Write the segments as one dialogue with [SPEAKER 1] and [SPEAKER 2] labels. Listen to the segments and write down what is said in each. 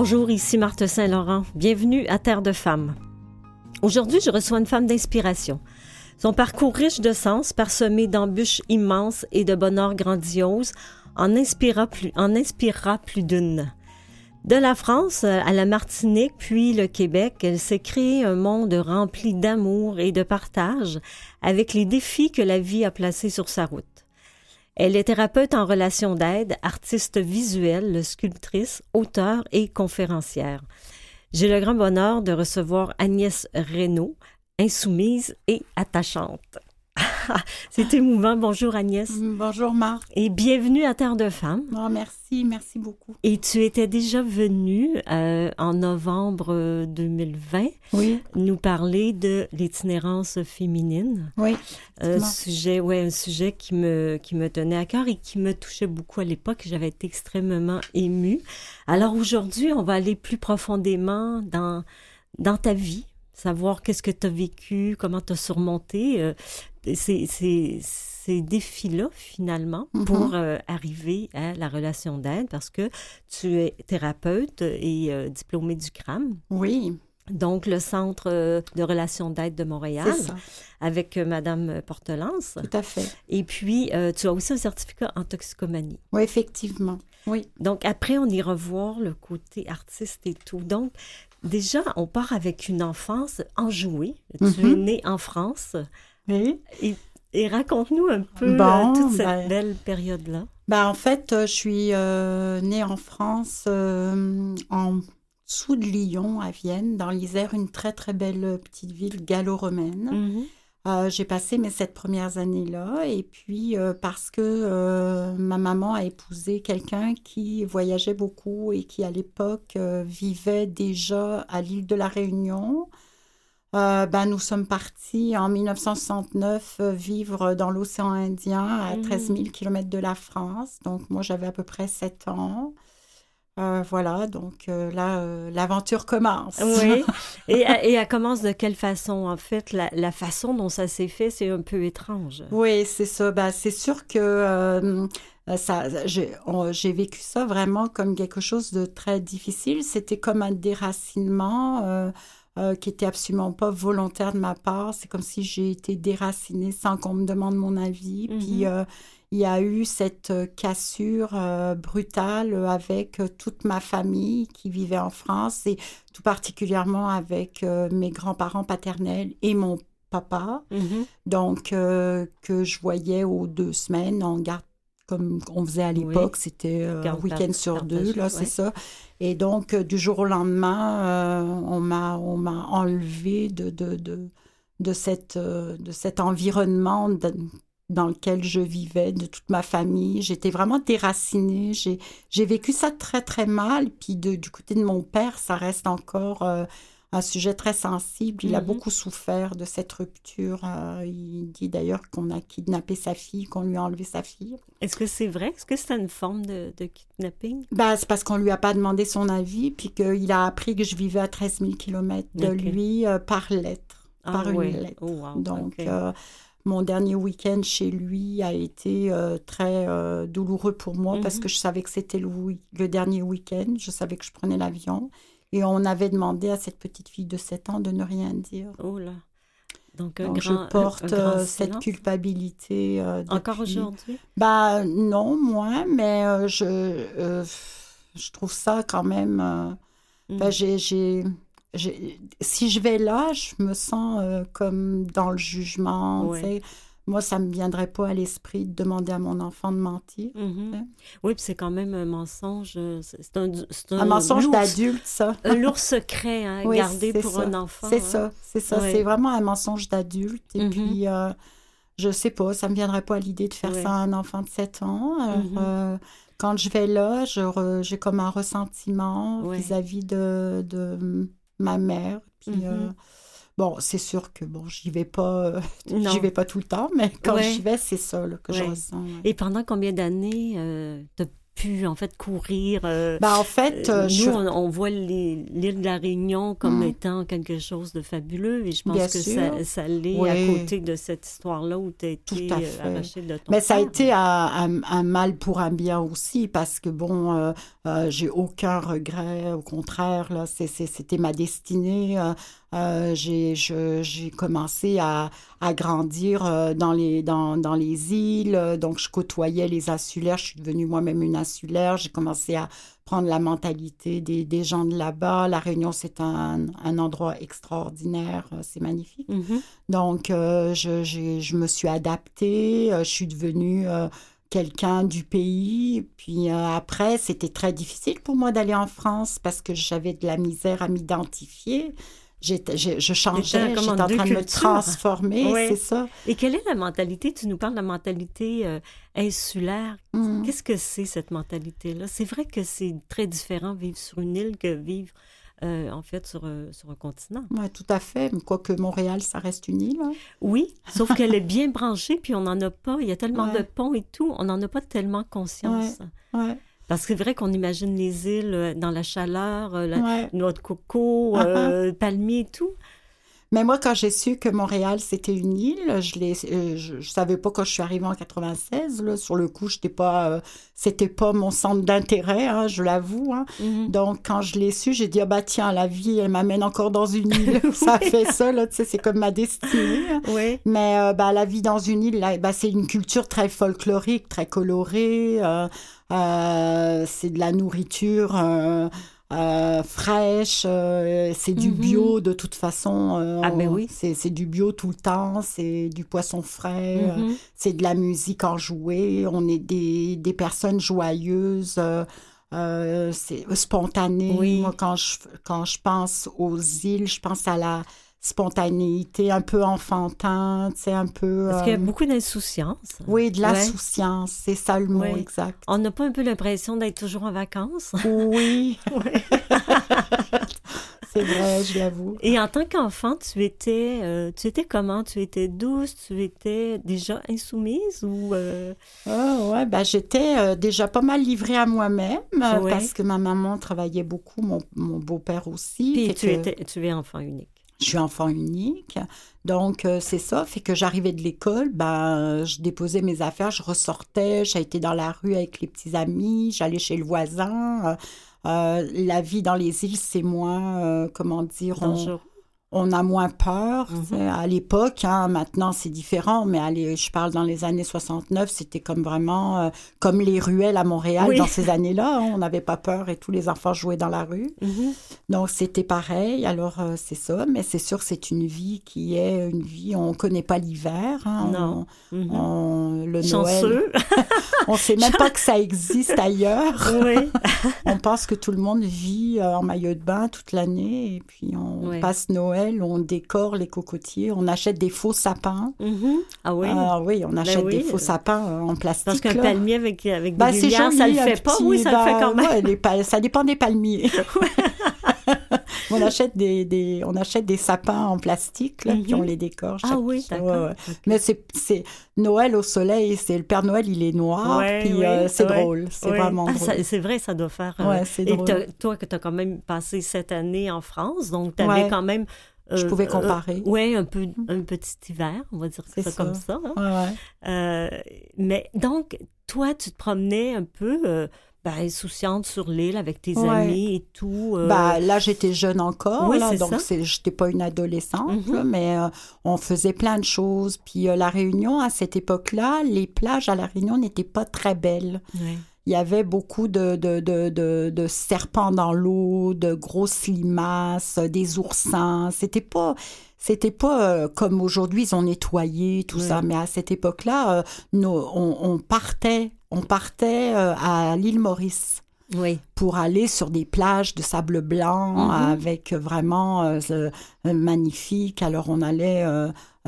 [SPEAKER 1] Bonjour, ici Marthe Saint-Laurent. Bienvenue à Terre de Femmes. Aujourd'hui, je reçois une femme d'inspiration. Son parcours riche de sens, parsemé d'embûches immenses et de bonheur grandiose, en inspirera plus, en inspirera plus d'une. De la France à la Martinique, puis le Québec, elle s'est créée un monde rempli d'amour et de partage avec les défis que la vie a placés sur sa route. Elle est thérapeute en relations d'aide, artiste visuelle, sculptrice, auteure et conférencière. J'ai le grand bonheur de recevoir Agnès Reynaud, insoumise et attachante. C'est émouvant. Bonjour Agnès.
[SPEAKER 2] Bonjour Marc.
[SPEAKER 1] Et bienvenue à Terre de Femmes.
[SPEAKER 2] Oh, merci, merci beaucoup.
[SPEAKER 1] Et tu étais déjà venue euh, en novembre 2020
[SPEAKER 2] oui.
[SPEAKER 1] nous parler de l'itinérance féminine.
[SPEAKER 2] Oui.
[SPEAKER 1] Un sujet, ouais, un sujet qui me, qui me tenait à cœur et qui me touchait beaucoup à l'époque. J'avais été extrêmement émue. Alors aujourd'hui, on va aller plus profondément dans, dans ta vie, savoir qu'est-ce que tu as vécu, comment tu as surmonté euh, ces, ces, ces défis-là, finalement,
[SPEAKER 2] Mhm.
[SPEAKER 1] pour euh, arriver à la relation d'aide, parce que tu es thérapeute et euh, diplômée du CRAM,
[SPEAKER 2] Oui,
[SPEAKER 1] donc le Centre euh, de relations d'aide de Montréal,
[SPEAKER 2] ça,
[SPEAKER 1] avec euh, Madame Portelance.
[SPEAKER 2] tout à fait.
[SPEAKER 1] Et puis, euh, tu as aussi un certificat en toxicomanie.
[SPEAKER 2] Oui, effectivement. Oui.
[SPEAKER 1] Donc, après, on ira voir le côté artiste et tout. Donc, déjà, on part avec une enfance enjouée. Tu
[SPEAKER 2] Mhm.
[SPEAKER 1] es née en France.
[SPEAKER 2] Oui.
[SPEAKER 1] Et, et raconte-nous un peu
[SPEAKER 2] Bon,
[SPEAKER 1] euh, toute cette
[SPEAKER 2] ben-
[SPEAKER 1] belle période-là.
[SPEAKER 2] Ben, en fait, euh, je suis euh, née en France, euh, en dessous de Lyon, à Vienne, dans l'Isère, une très, très belle petite ville gallo-romaine.
[SPEAKER 1] Mhm.
[SPEAKER 2] Euh, j'ai passé mes sept premières années-là et puis euh, parce que euh, ma maman a épousé quelqu'un qui voyageait beaucoup et qui à l'époque vivait déjà à l'île de la Réunion, euh, ben, nous sommes partis en 1969 euh, vivre dans l'océan Indien à
[SPEAKER 1] Mhm.
[SPEAKER 2] 13 000 km de la France. Donc moi j'avais à peu près 7 ans. Euh, voilà, donc euh, là, euh, l'aventure commence.
[SPEAKER 1] Oui. Et, et elle commence de quelle façon? En fait, la, la façon dont ça s'est fait, c'est un peu étrange.
[SPEAKER 2] Oui, c'est ça. Ben, c'est sûr que ça, j'ai vécu ça vraiment comme quelque chose de très difficile. C'était comme un déracinement euh, qui était absolument pas volontaire de ma part. C'est comme si j'ai été déracinée sans qu'on me demande mon avis.
[SPEAKER 1] Mhm.
[SPEAKER 2] Puis euh, il y a eu cette euh, cassure euh, brutale avec toute ma famille qui vivait en France et tout particulièrement avec mes grands-parents paternels et mon papa
[SPEAKER 1] Mhm.
[SPEAKER 2] donc que je voyais aux deux semaines en garde comme on faisait à l'époque, c'était euh, un
[SPEAKER 1] Garde
[SPEAKER 2] week-end sur deux, là, c'est ça. Et donc, euh, du jour au lendemain, euh, on m'a on m'a enlevé de, de, de, de, cette, euh, de cet environnement de- dans lequel je vivais, de toute ma famille. J'étais vraiment déracinée. J'ai j'ai vécu ça très, très mal. Puis du côté de mon père, ça reste encore euh, un sujet très sensible. Il a
[SPEAKER 1] Mhm.
[SPEAKER 2] beaucoup souffert de cette rupture. Euh, il dit d'ailleurs qu'on a kidnappé sa fille, qu'on lui a enlevé sa fille.
[SPEAKER 1] Est-ce que c'est vrai? Est-ce que c'est une forme de, de kidnapping?
[SPEAKER 2] Ben, c'est parce qu'on lui a pas demandé son avis, puis qu'il a appris que je vivais à 13 000 km de lui euh, par lettre, par une lettre.
[SPEAKER 1] Oh, wow.
[SPEAKER 2] Donc, euh, mon dernier week-end chez lui a été euh, très euh, douloureux pour moi parce
[SPEAKER 1] Mhm.
[SPEAKER 2] que je savais que c'était le dernier week-end. Je savais que je prenais l'avion. Et on avait demandé à cette petite fille de 7 ans de ne rien dire.
[SPEAKER 1] Oh là. Donc,
[SPEAKER 2] Donc,
[SPEAKER 1] grand,
[SPEAKER 2] je porte euh, cette culpabilité. euh,
[SPEAKER 1] Encore aujourd'hui?
[SPEAKER 2] Bah non, moi, mais euh, je, euh, je trouve ça quand même.
[SPEAKER 1] Mm.
[SPEAKER 2] ben, j'ai, j'ai, j'ai- si je vais là, je me sens comme dans le jugement.
[SPEAKER 1] Ouais.
[SPEAKER 2] Moi, ça me viendrait pas à l'esprit de demander à mon enfant de mentir.
[SPEAKER 1] Mhm. Oui, puis c'est quand même un mensonge. euh, C'est un,
[SPEAKER 2] mensonge d'adulte, ça.
[SPEAKER 1] Un lourd secret à
[SPEAKER 2] Oui,
[SPEAKER 1] garder pour
[SPEAKER 2] ça.
[SPEAKER 1] un enfant.
[SPEAKER 2] C'est
[SPEAKER 1] hein.
[SPEAKER 2] ça, c'est ça. C'est vraiment un mensonge d'adulte. Et
[SPEAKER 1] Mhm.
[SPEAKER 2] puis, euh, je sais pas, ça me viendrait pas à l'idée de faire ça à un enfant de 7 ans. Alors,
[SPEAKER 1] Mhm.
[SPEAKER 2] euh, quand je vais là, j'ai comme un ressentiment vis-à-vis de, de ma mère. Puis, euh, bon, c'est sûr que bon, j'y vais pas, euh, j'y vais pas tout le temps, mais quand
[SPEAKER 1] Ouais.
[SPEAKER 2] j'y vais, c'est ça là, que je ressens.
[SPEAKER 1] Et pendant combien d'années euh, pu, en fait, courir. Euh,
[SPEAKER 2] ben, en fait,
[SPEAKER 1] euh, nous, on, voit l'île de la Réunion comme mm. étant quelque chose de fabuleux et je pense que ça, ça l'est à côté de cette histoire-là où tu as été arraché de ton
[SPEAKER 2] Mais ça a été un, un, mal pour un bien aussi parce que, bon, j'ai aucun regret. Au contraire, là, c'était ma destinée. Euh, j'ai commencé à, à grandir euh, dans, les, dans, dans, les îles, donc je côtoyais les insulaires, je suis devenue moi-même une insulaire, j'ai commencé à prendre la mentalité des, des gens de là-bas. La Réunion, c'est un, un, endroit extraordinaire, euh, c'est magnifique. Mm-hmm. Donc, je, je, me suis adaptée, je suis devenue quelqu'un du pays. Puis après, c'était très difficile pour moi d'aller en France parce que j'avais de la misère à m'identifier je changeais, j'étais en train de me transformer, c'est ça.
[SPEAKER 1] Et quelle est la mentalité? Tu nous parles de la mentalité euh, insulaire. Mm. Qu'est-ce que c'est cette mentalité-là? C'est vrai que c'est très différent vivre sur une île que vivre euh, en fait sur, euh, sur un continent.
[SPEAKER 2] Oui, tout à fait. Quoique Montréal, ça reste une île. Hein.
[SPEAKER 1] Oui, sauf qu'elle est bien branchée, puis on n'en a pas. Il y a tellement de ponts et tout, on n'en a pas tellement conscience.
[SPEAKER 2] Ouais.
[SPEAKER 1] Parce que c'est vrai qu'on imagine les îles euh, dans la chaleur, euh, la noix de coco, uh-huh. euh, palmier et tout.
[SPEAKER 2] Mais moi, quand j'ai su que Montréal, c'était une île, je ne je, savais pas quand je suis arrivée en 96. Là, sur le coup, j'étais pas, c'était pas mon centre d'intérêt, hein, je l'avoue. Hein. Mm-hmm. Donc, quand je l'ai su, j'ai dit, ah bah tiens, la vie, elle m'amène encore dans une île. ça fait ça, là, tu sais, c'est comme ma destinée. Hein.
[SPEAKER 1] Oui.
[SPEAKER 2] Mais bah, la vie dans une île, bah, c'est une culture très folklorique, très colorée. Euh, c'est de la nourriture euh, euh, fraîche, c'est du mhm. bio de toute façon.
[SPEAKER 1] ah ben oui.
[SPEAKER 2] C'est du bio tout le temps, c'est du poisson frais, mhm. c'est de la musique enjouée, on est des, des personnes joyeuses. c'est spontané. Moi, quand je, quand je pense aux îles, je pense à la, spontanéité, un peu enfantin, tu sais, un peu...
[SPEAKER 1] Parce qu'il y a euh, beaucoup d'insouciance.
[SPEAKER 2] Oui, de l'insouciance, c'est ça le mot exact.
[SPEAKER 1] On n'a pas un peu l'impression d'être toujours en vacances?
[SPEAKER 2] Oui. c'est vrai, je l'avoue.
[SPEAKER 1] Et en tant qu'enfant, tu étais, euh, tu étais comment? Tu étais douce? Tu étais déjà insoumise ou... Euh...
[SPEAKER 2] Oh, ouais, ben, j'étais déjà pas mal livrée à moi-même parce que ma maman travaillait beaucoup, mon, mon beau-père aussi.
[SPEAKER 1] Puis tu, étais, tu es enfant unique.
[SPEAKER 2] Je suis enfant unique. Donc, euh, c'est ça. Fait que j'arrivais de l'école, ben, je déposais mes affaires, je ressortais, j'ai été dans la rue avec les petits amis, j'allais chez le voisin. Euh, euh, la vie dans les îles, c'est moins, comment dire, a moins peur. Mhm. À l'époque, hein, maintenant c'est différent, mais allez, je parle dans les années 69, c'était comme vraiment euh, comme les ruelles à Montréal dans ces années-là. Hein, on n'avait pas peur et tous les enfants jouaient dans la rue. Mhm. Donc c'était pareil. Alors euh, c'est ça, mais c'est sûr c'est une vie qui est une vie, on ne connaît pas l'hiver. Hein,
[SPEAKER 1] non.
[SPEAKER 2] On, mhm. le Noël. on sait même pas que ça existe ailleurs.
[SPEAKER 1] Oui.
[SPEAKER 2] on pense que tout le monde vit euh, en maillot de bain toute l'année et puis on passe Noël on décore les cocotiers, on achète des faux sapins.
[SPEAKER 1] Mm-hmm. Ah oui?
[SPEAKER 2] Ah oui, on ben achète des faux sapins euh, en plastique.
[SPEAKER 1] Parce qu'un palmier avec, avec des ben, ça le fait pas? oui, ça le fait quand
[SPEAKER 2] même. ça dépend des palmiers. on achète des, des, on achète des sapins en plastique là, puis on les décore.
[SPEAKER 1] ah oui, d'accord.
[SPEAKER 2] Mais c'est, Noël au soleil, c'est le Père Noël, il est noir, puis euh, c'est drôle, c'est vraiment ah, drôle.
[SPEAKER 1] c'est vrai, ça doit faire.
[SPEAKER 2] Euh.
[SPEAKER 1] Et toi, que tu as quand même passé cette année en France, donc tu avais quand même
[SPEAKER 2] je pouvais euh, comparer.
[SPEAKER 1] oui, un peu un petit hiver, on va dire ça, comme ça.
[SPEAKER 2] Hein.
[SPEAKER 1] Euh, mais donc, toi, tu te promenais un peu euh, ben, insouciante sur l'île avec tes amis et tout.
[SPEAKER 2] Bah, là, j'étais jeune encore, oui, là, donc je n'étais pas une adolescente, mm-hmm. mais on faisait plein de choses. Puis la Réunion, à cette époque-là, les plages à la Réunion n'étaient pas très belles. il y avait beaucoup de, de, de, de, serpents dans l'eau, de grosses limaces, des oursins. C'était pas, c'était pas euh, comme aujourd'hui, ils ont nettoyé tout ça, mais à cette époque-là, euh, on, on, partait, on partait euh, à l'île Maurice.
[SPEAKER 1] Oui.
[SPEAKER 2] pour aller sur des plages de sable blanc mm-hmm. avec vraiment magnifique. Alors on allait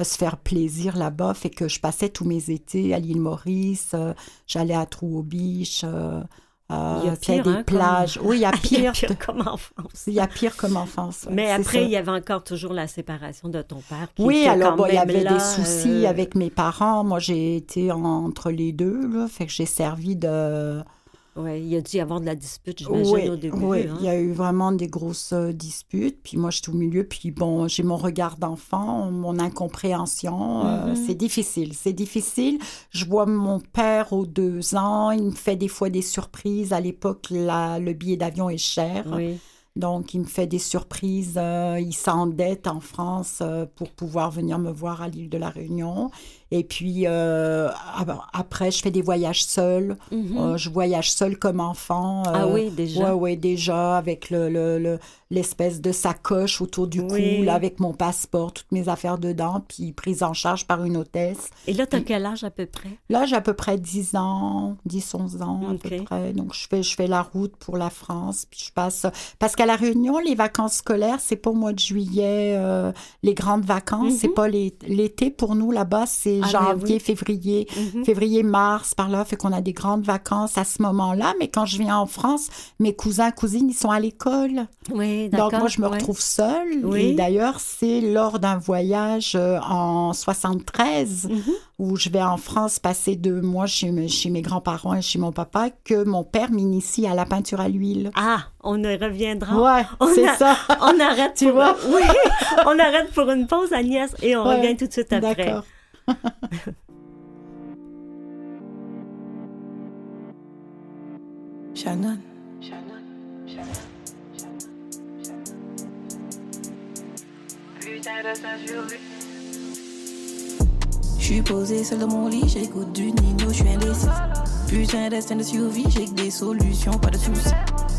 [SPEAKER 2] se faire plaisir là-bas. Fait que je passais tous mes étés à l'île Maurice, euh, j'allais à Trou-aux-Biches. Euh,
[SPEAKER 1] il y a pire,
[SPEAKER 2] des
[SPEAKER 1] hein,
[SPEAKER 2] plages. Oui, il y a pire.
[SPEAKER 1] il y a pire comme enfance.
[SPEAKER 2] Il y a pire comme enfance.
[SPEAKER 1] Mais après, il y avait encore toujours la séparation de ton père.
[SPEAKER 2] oui, alors
[SPEAKER 1] bon,
[SPEAKER 2] il y avait des soucis euh, avec mes parents. Moi, j'ai été entre les deux. Là, fait que j'ai servi de
[SPEAKER 1] Oui, il y a dû y avoir de la dispute, j'imagine, au début.
[SPEAKER 2] Oui,
[SPEAKER 1] hein.
[SPEAKER 2] il y a eu vraiment des grosses euh, disputes. Puis moi, j'étais au milieu. Puis bon, j'ai mon regard d'enfant, mon incompréhension. euh,
[SPEAKER 1] Mhm.
[SPEAKER 2] c'est difficile. C'est difficile. Je vois mon père aux deux ans. Il me fait des fois des surprises. À l'époque, le billet d'avion est cher.
[SPEAKER 1] Oui.
[SPEAKER 2] Donc, il me fait des surprises. euh, il s'endette en France euh, pour pouvoir venir me voir à l'île de la Réunion. Et puis, euh, ap- après, je fais des voyages seuls.
[SPEAKER 1] Mhm.
[SPEAKER 2] Euh, je voyage seule comme enfant.
[SPEAKER 1] ah
[SPEAKER 2] euh,
[SPEAKER 1] oui, déjà.
[SPEAKER 2] Ouais, ouais, déjà, avec le, le- le- l'espèce de sacoche autour du cou,
[SPEAKER 1] Oui.
[SPEAKER 2] là, avec mon passeport, toutes mes affaires dedans, puis prise en charge par une hôtesse.
[SPEAKER 1] Et là, tu as quel âge à peu près?
[SPEAKER 2] Là, j'ai à peu près 10 ans, 10, 11 ans à peu près. Donc, je fais, je fais la route pour la France, puis je passe... Parce qu'à La Réunion, les vacances scolaires, c'est pas au mois de juillet, euh, les grandes vacances,
[SPEAKER 1] Mhm.
[SPEAKER 2] c'est pas les- l'été pour nous, là-bas, c'est
[SPEAKER 1] Ah, ben
[SPEAKER 2] janvier,
[SPEAKER 1] oui.
[SPEAKER 2] février
[SPEAKER 1] Mhm.
[SPEAKER 2] février, mars, par là, fait qu'on a des grandes vacances à ce moment-là. Mais quand je viens en France, mes cousins, cousines, ils sont à l'école.
[SPEAKER 1] Oui, d'accord.
[SPEAKER 2] Donc moi, je me
[SPEAKER 1] ouais.
[SPEAKER 2] retrouve seule.
[SPEAKER 1] Oui.
[SPEAKER 2] Et d'ailleurs, c'est lors d'un voyage euh, en 73
[SPEAKER 1] Mhm.
[SPEAKER 2] où je vais en France passer deux mois chez, mes- chez mes grands-parents et chez mon papa que mon père m'initie à la peinture à l'huile.
[SPEAKER 1] Ah, on y reviendra.
[SPEAKER 2] Ouais,
[SPEAKER 1] On
[SPEAKER 2] c'est
[SPEAKER 1] a-
[SPEAKER 2] ça.
[SPEAKER 1] On arrête
[SPEAKER 2] Tu vois?
[SPEAKER 1] Oui, on arrête pour une pause, Agnès, et on
[SPEAKER 2] Ouais,
[SPEAKER 1] revient tout de suite après.
[SPEAKER 2] D'accord.
[SPEAKER 3] Shannon. Je suis posée seule dans mon lit, j'écoute du Nino, je suis indécise. Putain destin de survie, j'ai que des solutions, pas de soucis.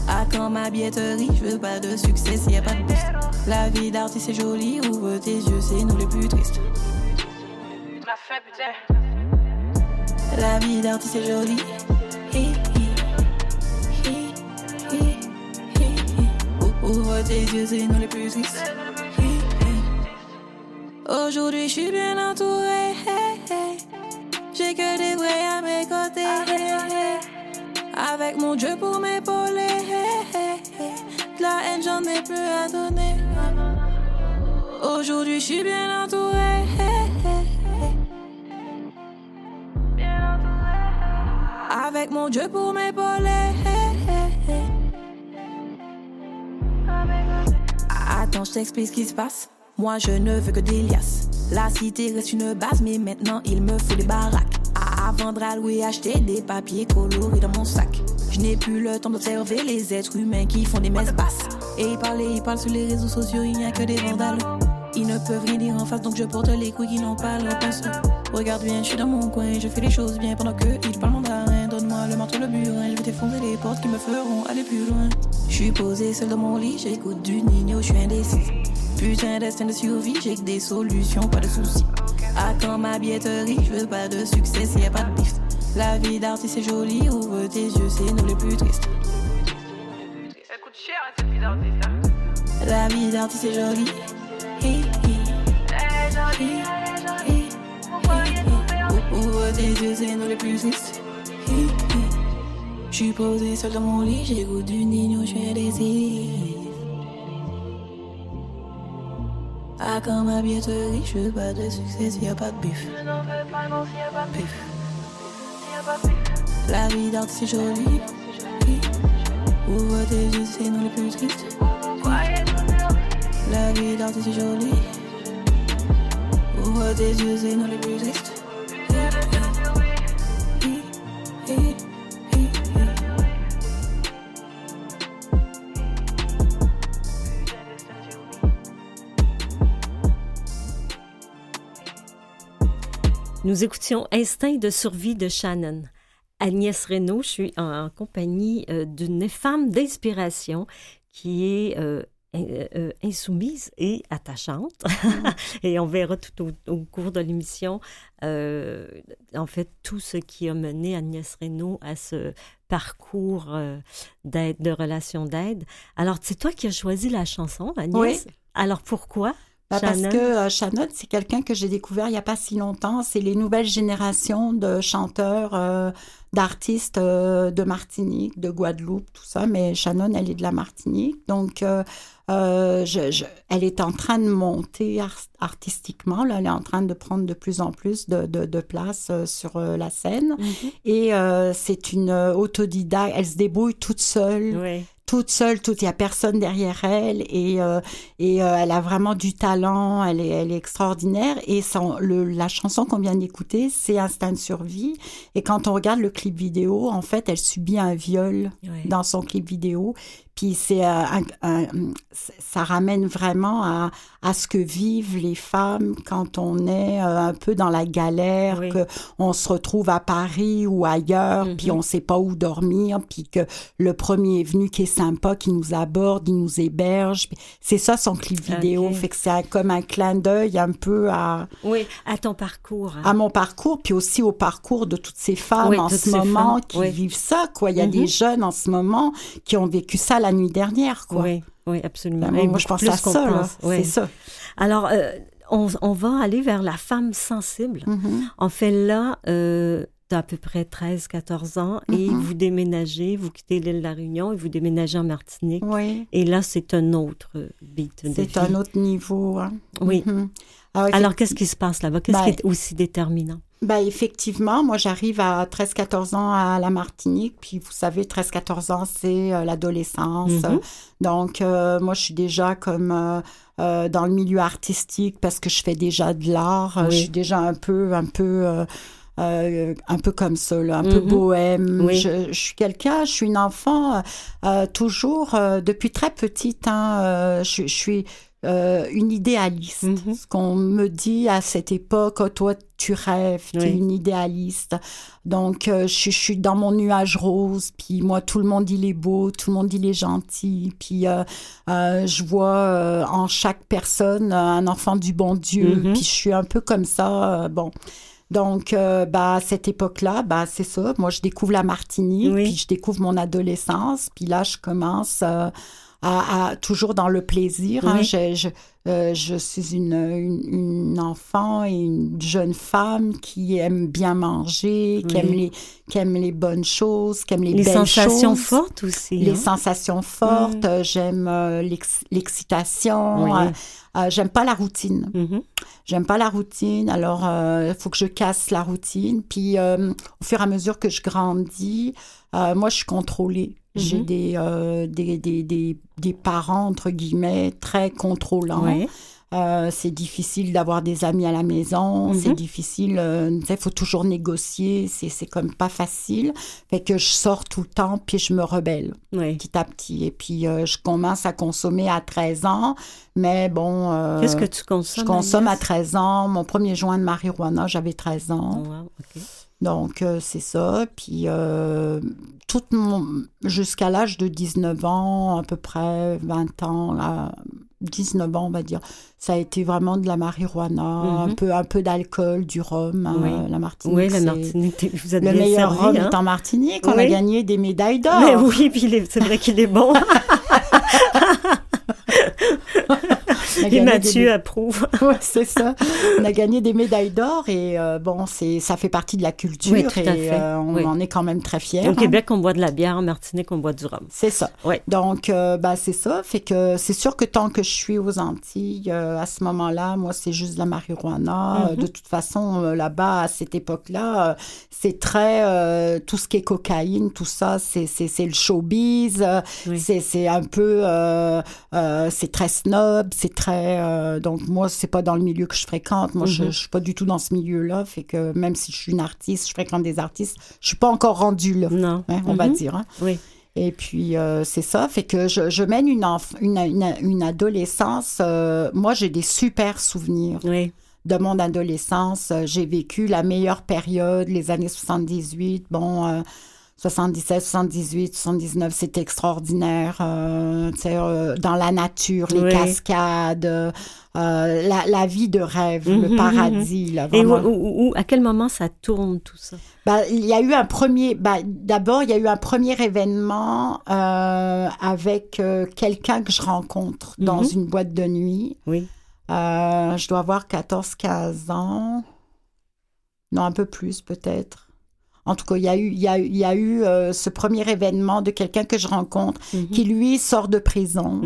[SPEAKER 3] À quand ma billetterie, je veux pas de succès s'il y a pas de bif. La vie d'artiste c'est joli, ouvre tes yeux, c'est nous les plus tristes. La vie d'artiste c'est joli. Hi, hi. Hi, hi, hi, hi. Ou- Ouvre tes yeux, c'est nous les plus tristes. Aujourd'hui, je suis bien entourée. J'ai que des vrais à mes côtés. Avec mon Dieu pour m'épauler. De la haine, j'en ai plus à donner. Aujourd'hui, je suis bien entourée. Avec mon Dieu pour m'épauler. Attends, je t'explique ce qui se passe. Moi, je ne veux que des liasses. La cité reste une base, mais maintenant, il me faut des baraques. À vendre, à louer, acheter des papiers colorés dans mon sac. Je n'ai plus le temps d'observer les êtres humains qui font des messes basses. Et ils parlent, et ils parlent sur les réseaux sociaux, il n'y a que des vandales. Ils ne peuvent rien dire en face, donc je porte les couilles qui n'ont pas leur place. Regarde bien, je suis dans mon coin, je fais les choses bien pendant que ils parlent le marteau, le burin, je vais t'effondrer les portes qui me feront aller plus loin. Je suis posée seule dans mon lit, j'écoute du Nino, je suis indécise. Putain destin de survie, j'ai que des solutions, pas de soucis. À quand ma billetterie, je veux pas de succès s'il y a pas de bif. La vie d'artiste c'est joli, ouvre tes yeux, c'est nous les plus tristes.
[SPEAKER 4] Ça coûte cher cette vie d'artiste. hein.
[SPEAKER 3] La vie d'artiste
[SPEAKER 4] est jolie, est jolie.
[SPEAKER 3] Ouvre tes yeux, c'est nous les plus tristes. Je suis posée seule dans mon lit, j'écoute du Nino, je suis indécise. À quand ma billetterie, je veux pas de succès s'il y a pas de bif.
[SPEAKER 4] Je n'en veux pas, non, s'il y a pas de
[SPEAKER 3] Bif. La vie d'artiste c'est joli. Ouvre tes yeux, c'est nous les plus tristes. La vie d'artiste c'est joli. Ouvre tes yeux, c'est nous les plus tristes.
[SPEAKER 1] Nous écoutions Instinct de survie de Shannon. Agnès Reynaud, je suis en, en compagnie euh, d'une femme d'inspiration qui est euh, euh, insoumise et attachante. et on verra tout au, au cours de l'émission, en fait, tout ce qui a mené Agnès Reynaud à ce parcours d'aide, de relation d'aide. Alors, c'est toi qui as choisi la chanson, Agnès?
[SPEAKER 2] Oui.
[SPEAKER 1] Alors, pourquoi?
[SPEAKER 2] Bah, parce que euh, Shannon, c'est quelqu'un que j'ai découvert il n'y a pas si longtemps. C'est les nouvelles générations de chanteurs, euh, d'artistes euh, de Martinique, de Guadeloupe, tout ça. Mais Shannon, elle est de la Martinique. Donc, euh, je, je- elle est en train de monter ar- artistiquement. Là, elle est en train de prendre de plus en plus de, de, de place sur la scène.
[SPEAKER 1] Mhm.
[SPEAKER 2] Et c'est une autodidacte. Elle se débrouille toute seule
[SPEAKER 1] Oui.
[SPEAKER 2] Toute seule, toute, il n'y a personne derrière elle et, euh, et euh, elle a vraiment du talent, elle est, elle est extraordinaire et son, le, la chanson qu'on vient d'écouter, c'est Instinct de survie et quand on regarde le clip vidéo, en fait, elle subit un viol dans son clip vidéo puis c'est euh, un- ça ramène vraiment à, à ce que vivent les femmes quand on est euh, un peu dans la galère,
[SPEAKER 1] Oui.
[SPEAKER 2] que on se retrouve à Paris ou ailleurs, puis on sait pas où dormir, puis que le premier venu qui est sympa, qui nous aborde, il nous héberge. C'est ça son clip vidéo, fait que c'est comme un clin d'œil un peu à,
[SPEAKER 1] Oui, à ton parcours. hein.
[SPEAKER 2] à mon parcours, puis aussi au parcours de toutes ces femmes
[SPEAKER 1] Oui,
[SPEAKER 2] en ce moment
[SPEAKER 1] femmes,
[SPEAKER 2] qui
[SPEAKER 1] oui.
[SPEAKER 2] vivent ça, quoi. Il y a des jeunes en ce moment qui ont vécu ça la nuit dernière, quoi.
[SPEAKER 1] Oui, oui, absolument.
[SPEAKER 2] Moi, je pense à ça, là.
[SPEAKER 1] pense, oui.
[SPEAKER 2] C'est ça.
[SPEAKER 1] Alors, euh, on, on va aller vers la femme sensible.
[SPEAKER 2] Mhm.
[SPEAKER 1] En fait, là, euh, tu as à peu près 13-14 ans et
[SPEAKER 2] Mhm.
[SPEAKER 1] vous déménagez, vous quittez l'île de la Réunion et vous déménagez en Martinique.
[SPEAKER 2] Oui,
[SPEAKER 1] Et là, c'est un autre beat
[SPEAKER 2] c'est un autre niveau. hein.
[SPEAKER 1] Oui.
[SPEAKER 2] Mhm. Alors,
[SPEAKER 1] Alors, qu'est-ce qui se passe là-bas? Qu'est-ce
[SPEAKER 2] Ben,
[SPEAKER 1] qui est aussi déterminant?
[SPEAKER 2] Ben effectivement, moi j'arrive à 13-14 ans à la Martinique, puis vous savez, 13-14 ans, c'est euh, l'adolescence.
[SPEAKER 1] Mhm.
[SPEAKER 2] Donc euh, moi je suis déjà comme euh, euh, dans le milieu artistique parce que je fais déjà de l'art,
[SPEAKER 1] Oui.
[SPEAKER 2] je suis déjà un peu, un peu... euh, euh, un peu comme ça, là, un peu bohème.
[SPEAKER 1] Oui.
[SPEAKER 2] Je, je suis quelqu'un, je suis une enfant euh, toujours euh, depuis très petite. Hein, euh, je, je suis euh, une idéaliste.
[SPEAKER 1] Mhm.
[SPEAKER 2] Ce qu'on me dit à cette époque, oh, toi tu rêves, tu es une idéaliste. Donc euh, je, je suis dans mon nuage rose, puis moi tout le monde il est beau, tout le monde il est gentil, puis euh, euh, je vois euh, en chaque personne un enfant du bon Dieu,
[SPEAKER 1] Mhm.
[SPEAKER 2] puis je suis un peu comme ça. bon. Donc, euh, bah, à cette époque-là, bah, c'est ça. Moi, je découvre la Martinique,
[SPEAKER 1] Oui.
[SPEAKER 2] puis je découvre mon adolescence, puis là, je commence euh, à, à- toujours dans le plaisir. hein.
[SPEAKER 1] Oui.
[SPEAKER 2] Je, je, euh, je suis une, une, une enfant et une jeune femme qui aime bien manger, qui, aime les, qui aime les bonnes choses, qui aime les,
[SPEAKER 1] Les
[SPEAKER 2] belles
[SPEAKER 1] sensations
[SPEAKER 2] choses.
[SPEAKER 1] fortes aussi.
[SPEAKER 2] Les
[SPEAKER 1] hein?
[SPEAKER 2] sensations fortes, j'aime euh, l'ex- l'excitation, euh, euh, j'aime pas la routine.
[SPEAKER 1] Mhm.
[SPEAKER 2] J'aime pas la routine, alors il faut que je casse la routine. Puis euh, au fur et à mesure que je grandis, euh, moi je suis contrôlée. J'ai
[SPEAKER 1] Mhm.
[SPEAKER 2] des, euh, des, des, des, des parents, entre guillemets, très contrôlants. Euh, c'est difficile d'avoir des amis à la maison,
[SPEAKER 1] Mhm.
[SPEAKER 2] c'est difficile, il faut toujours négocier, c'est c'est comme pas facile. Fait que je sors tout le temps, puis je me rebelle
[SPEAKER 1] Oui.
[SPEAKER 2] petit à petit. Et puis euh, je commence à consommer à 13 ans, mais bon...
[SPEAKER 1] Qu'est-ce que tu consommes?
[SPEAKER 2] je consomme à
[SPEAKER 1] Agnès?
[SPEAKER 2] 13 ans. Mon premier joint de marijuana, j'avais 13 ans.
[SPEAKER 1] Oh, wow.
[SPEAKER 2] Donc, euh, c'est ça. Puis, euh, tout mon... jusqu'à l'âge de 19 ans, à peu près 20 ans, là, 19 ans, on va dire, ça a été vraiment de la marijuana, un
[SPEAKER 1] Mhm.
[SPEAKER 2] peu, un peu d'alcool, du rhum. hein,
[SPEAKER 1] Oui.
[SPEAKER 2] la Martinique,
[SPEAKER 1] Oui, la Martinique, vous êtes
[SPEAKER 2] Le meilleur
[SPEAKER 1] servi,
[SPEAKER 2] rhum
[SPEAKER 1] hein?
[SPEAKER 2] est en Martinique. On
[SPEAKER 1] Oui.
[SPEAKER 2] a gagné des médailles d'or.
[SPEAKER 1] Mais oui, puis c'est vrai qu'il est bon. Et Mathieu
[SPEAKER 2] des-
[SPEAKER 1] approuve.
[SPEAKER 2] Ouais, c'est ça. On a gagné des médailles d'or et euh, bon, c'est ça fait partie de la culture
[SPEAKER 1] Oui, tout à
[SPEAKER 2] et
[SPEAKER 1] fait.
[SPEAKER 2] euh, on
[SPEAKER 1] Oui.
[SPEAKER 2] en est quand même très fiers.
[SPEAKER 1] Au
[SPEAKER 2] hein.
[SPEAKER 1] Québec, on boit de la bière. En Martinique, on boit du rhum.
[SPEAKER 2] C'est ça.
[SPEAKER 1] Oui.
[SPEAKER 2] Donc, euh, bah, c'est ça. Fait que c'est sûr que tant que je suis aux Antilles, à ce moment-là, moi, c'est juste de la marijuana.
[SPEAKER 1] Mhm.
[SPEAKER 2] De toute façon, là-bas, à cette époque-là, c'est très... tout ce qui est cocaïne, tout ça, c'est le showbiz.
[SPEAKER 1] Oui.
[SPEAKER 2] C'est c'est un peu... c'est très snob, c'est très... euh, donc, moi, c'est pas dans le milieu que je fréquente. Moi, je,
[SPEAKER 1] Mhm.
[SPEAKER 2] je suis pas du tout dans ce milieu-là. Fait que même si je suis une artiste, je fréquente des artistes, je suis pas encore rendue là,
[SPEAKER 1] Non.
[SPEAKER 2] hein, on va
[SPEAKER 1] Mhm.
[SPEAKER 2] dire. hein.
[SPEAKER 1] Oui.
[SPEAKER 2] Et puis, euh, c'est ça. Fait que je, je mène une, une, une, une adolescence. euh, moi, j'ai des super souvenirs
[SPEAKER 1] Oui.
[SPEAKER 2] de mon adolescence. J'ai vécu la meilleure période, les années 78. Bon, 77, 78, 79, c'était extraordinaire. Euh, euh, dans la nature, les
[SPEAKER 1] Oui.
[SPEAKER 2] cascades, euh, la, la vie de rêve,
[SPEAKER 1] Mhm,
[SPEAKER 2] le paradis. Là,
[SPEAKER 1] Et où,
[SPEAKER 2] vraiment.
[SPEAKER 1] où- où- à quel moment ça tourne tout ça?
[SPEAKER 2] Bah, il y a eu un premier. Bah, D'abord, il y a eu un premier événement euh, avec quelqu'un que je rencontre dans
[SPEAKER 1] Mhm.
[SPEAKER 2] une boîte de nuit.
[SPEAKER 1] Oui.
[SPEAKER 2] Je dois avoir 14-15 ans. Non, un peu plus peut-être. En tout cas, il y a eu, il y a, eu- il y a eu euh, ce premier événement de quelqu'un que je rencontre
[SPEAKER 1] Mhm.
[SPEAKER 2] qui, lui, sort de prison.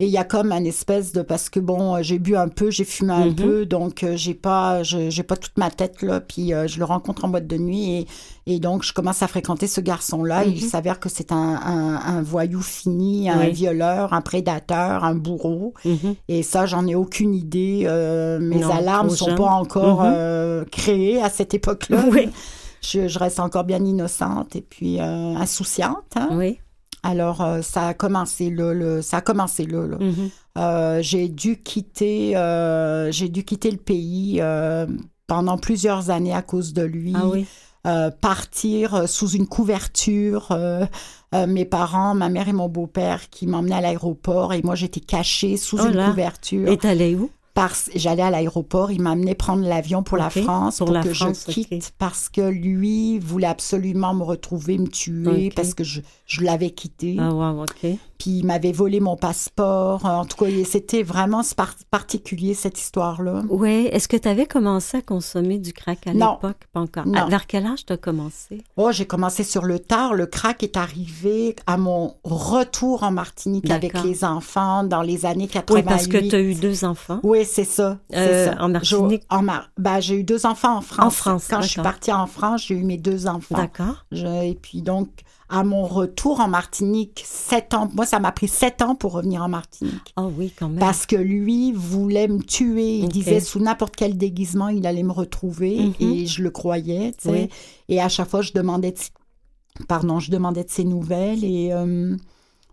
[SPEAKER 2] Et il y a comme un espèce de parce que bon, euh, j'ai bu un peu, j'ai fumé un
[SPEAKER 1] Mhm.
[SPEAKER 2] peu, donc euh, j'ai pas, je- j'ai pas toute ma tête là. Puis euh, je le rencontre en boîte de nuit et, et donc je commence à fréquenter ce garçon-là. Il
[SPEAKER 1] Mhm.
[SPEAKER 2] s'avère que c'est un, un, un voyou fini, un
[SPEAKER 1] Oui.
[SPEAKER 2] violeur, un prédateur, un bourreau. Et ça, j'en ai aucune idée. Euh, mes
[SPEAKER 1] Non,
[SPEAKER 2] alarmes sont
[SPEAKER 1] jeune.
[SPEAKER 2] pas encore créées à cette époque-là.
[SPEAKER 1] Oui.
[SPEAKER 2] Je, je reste encore bien innocente et puis euh, insouciante. hein.
[SPEAKER 1] Oui.
[SPEAKER 2] Alors euh, ça a commencé là, le- ça a commencé là. là.
[SPEAKER 1] Mhm.
[SPEAKER 2] Euh, j'ai dû quitter, euh, j'ai dû quitter le pays pendant plusieurs années à cause de lui.
[SPEAKER 1] Ah oui.
[SPEAKER 2] Partir sous une couverture. mes parents, ma mère et mon beau-père qui m'emmenaient à l'aéroport et moi j'étais cachée sous
[SPEAKER 1] Oh
[SPEAKER 2] une couverture.
[SPEAKER 1] Et t'allais où?
[SPEAKER 2] Parce j'allais à l'aéroport, il m'amenait prendre l'avion pour la France
[SPEAKER 1] pour
[SPEAKER 2] pour,
[SPEAKER 1] la
[SPEAKER 2] que
[SPEAKER 1] France,
[SPEAKER 2] je quitte parce que lui voulait absolument me retrouver, me tuer parce que je, je l'avais quitté.
[SPEAKER 1] Ah wow, OK.
[SPEAKER 2] Puis il m'avait volé mon passeport. En tout cas, c'était vraiment particulier cette histoire-là.
[SPEAKER 1] Oui. Est-ce que tu avais commencé à consommer du crack à l'époque? Pas encore.
[SPEAKER 2] Non.
[SPEAKER 1] À- vers quel âge tu as commencé?
[SPEAKER 2] Oh, j'ai commencé sur le tard. Le crack est arrivé à mon retour en Martinique avec les enfants dans les années 88.
[SPEAKER 1] Oui, parce que tu as eu deux enfants.
[SPEAKER 2] Oui, c'est ça.
[SPEAKER 1] Euh,
[SPEAKER 2] ça.
[SPEAKER 1] en Martinique?
[SPEAKER 2] Je- en Mar- ben, j'ai eu deux enfants en France.
[SPEAKER 1] En France,
[SPEAKER 2] Quand je suis partie en France, j'ai eu mes deux enfants.
[SPEAKER 1] D'accord.
[SPEAKER 2] Je- et puis donc, à mon retour en Martinique, sept ans. Moi, ça m'a pris sept ans pour revenir en Martinique.
[SPEAKER 1] Ah oui, quand même.
[SPEAKER 2] Parce que lui voulait me tuer. Il disait sous n'importe quel déguisement, il allait me retrouver
[SPEAKER 1] Mhm.
[SPEAKER 2] et je le croyais. tu sais.
[SPEAKER 1] Oui.
[SPEAKER 2] Et à chaque fois, je demandais de, pardon, je demandais de ses nouvelles et euh,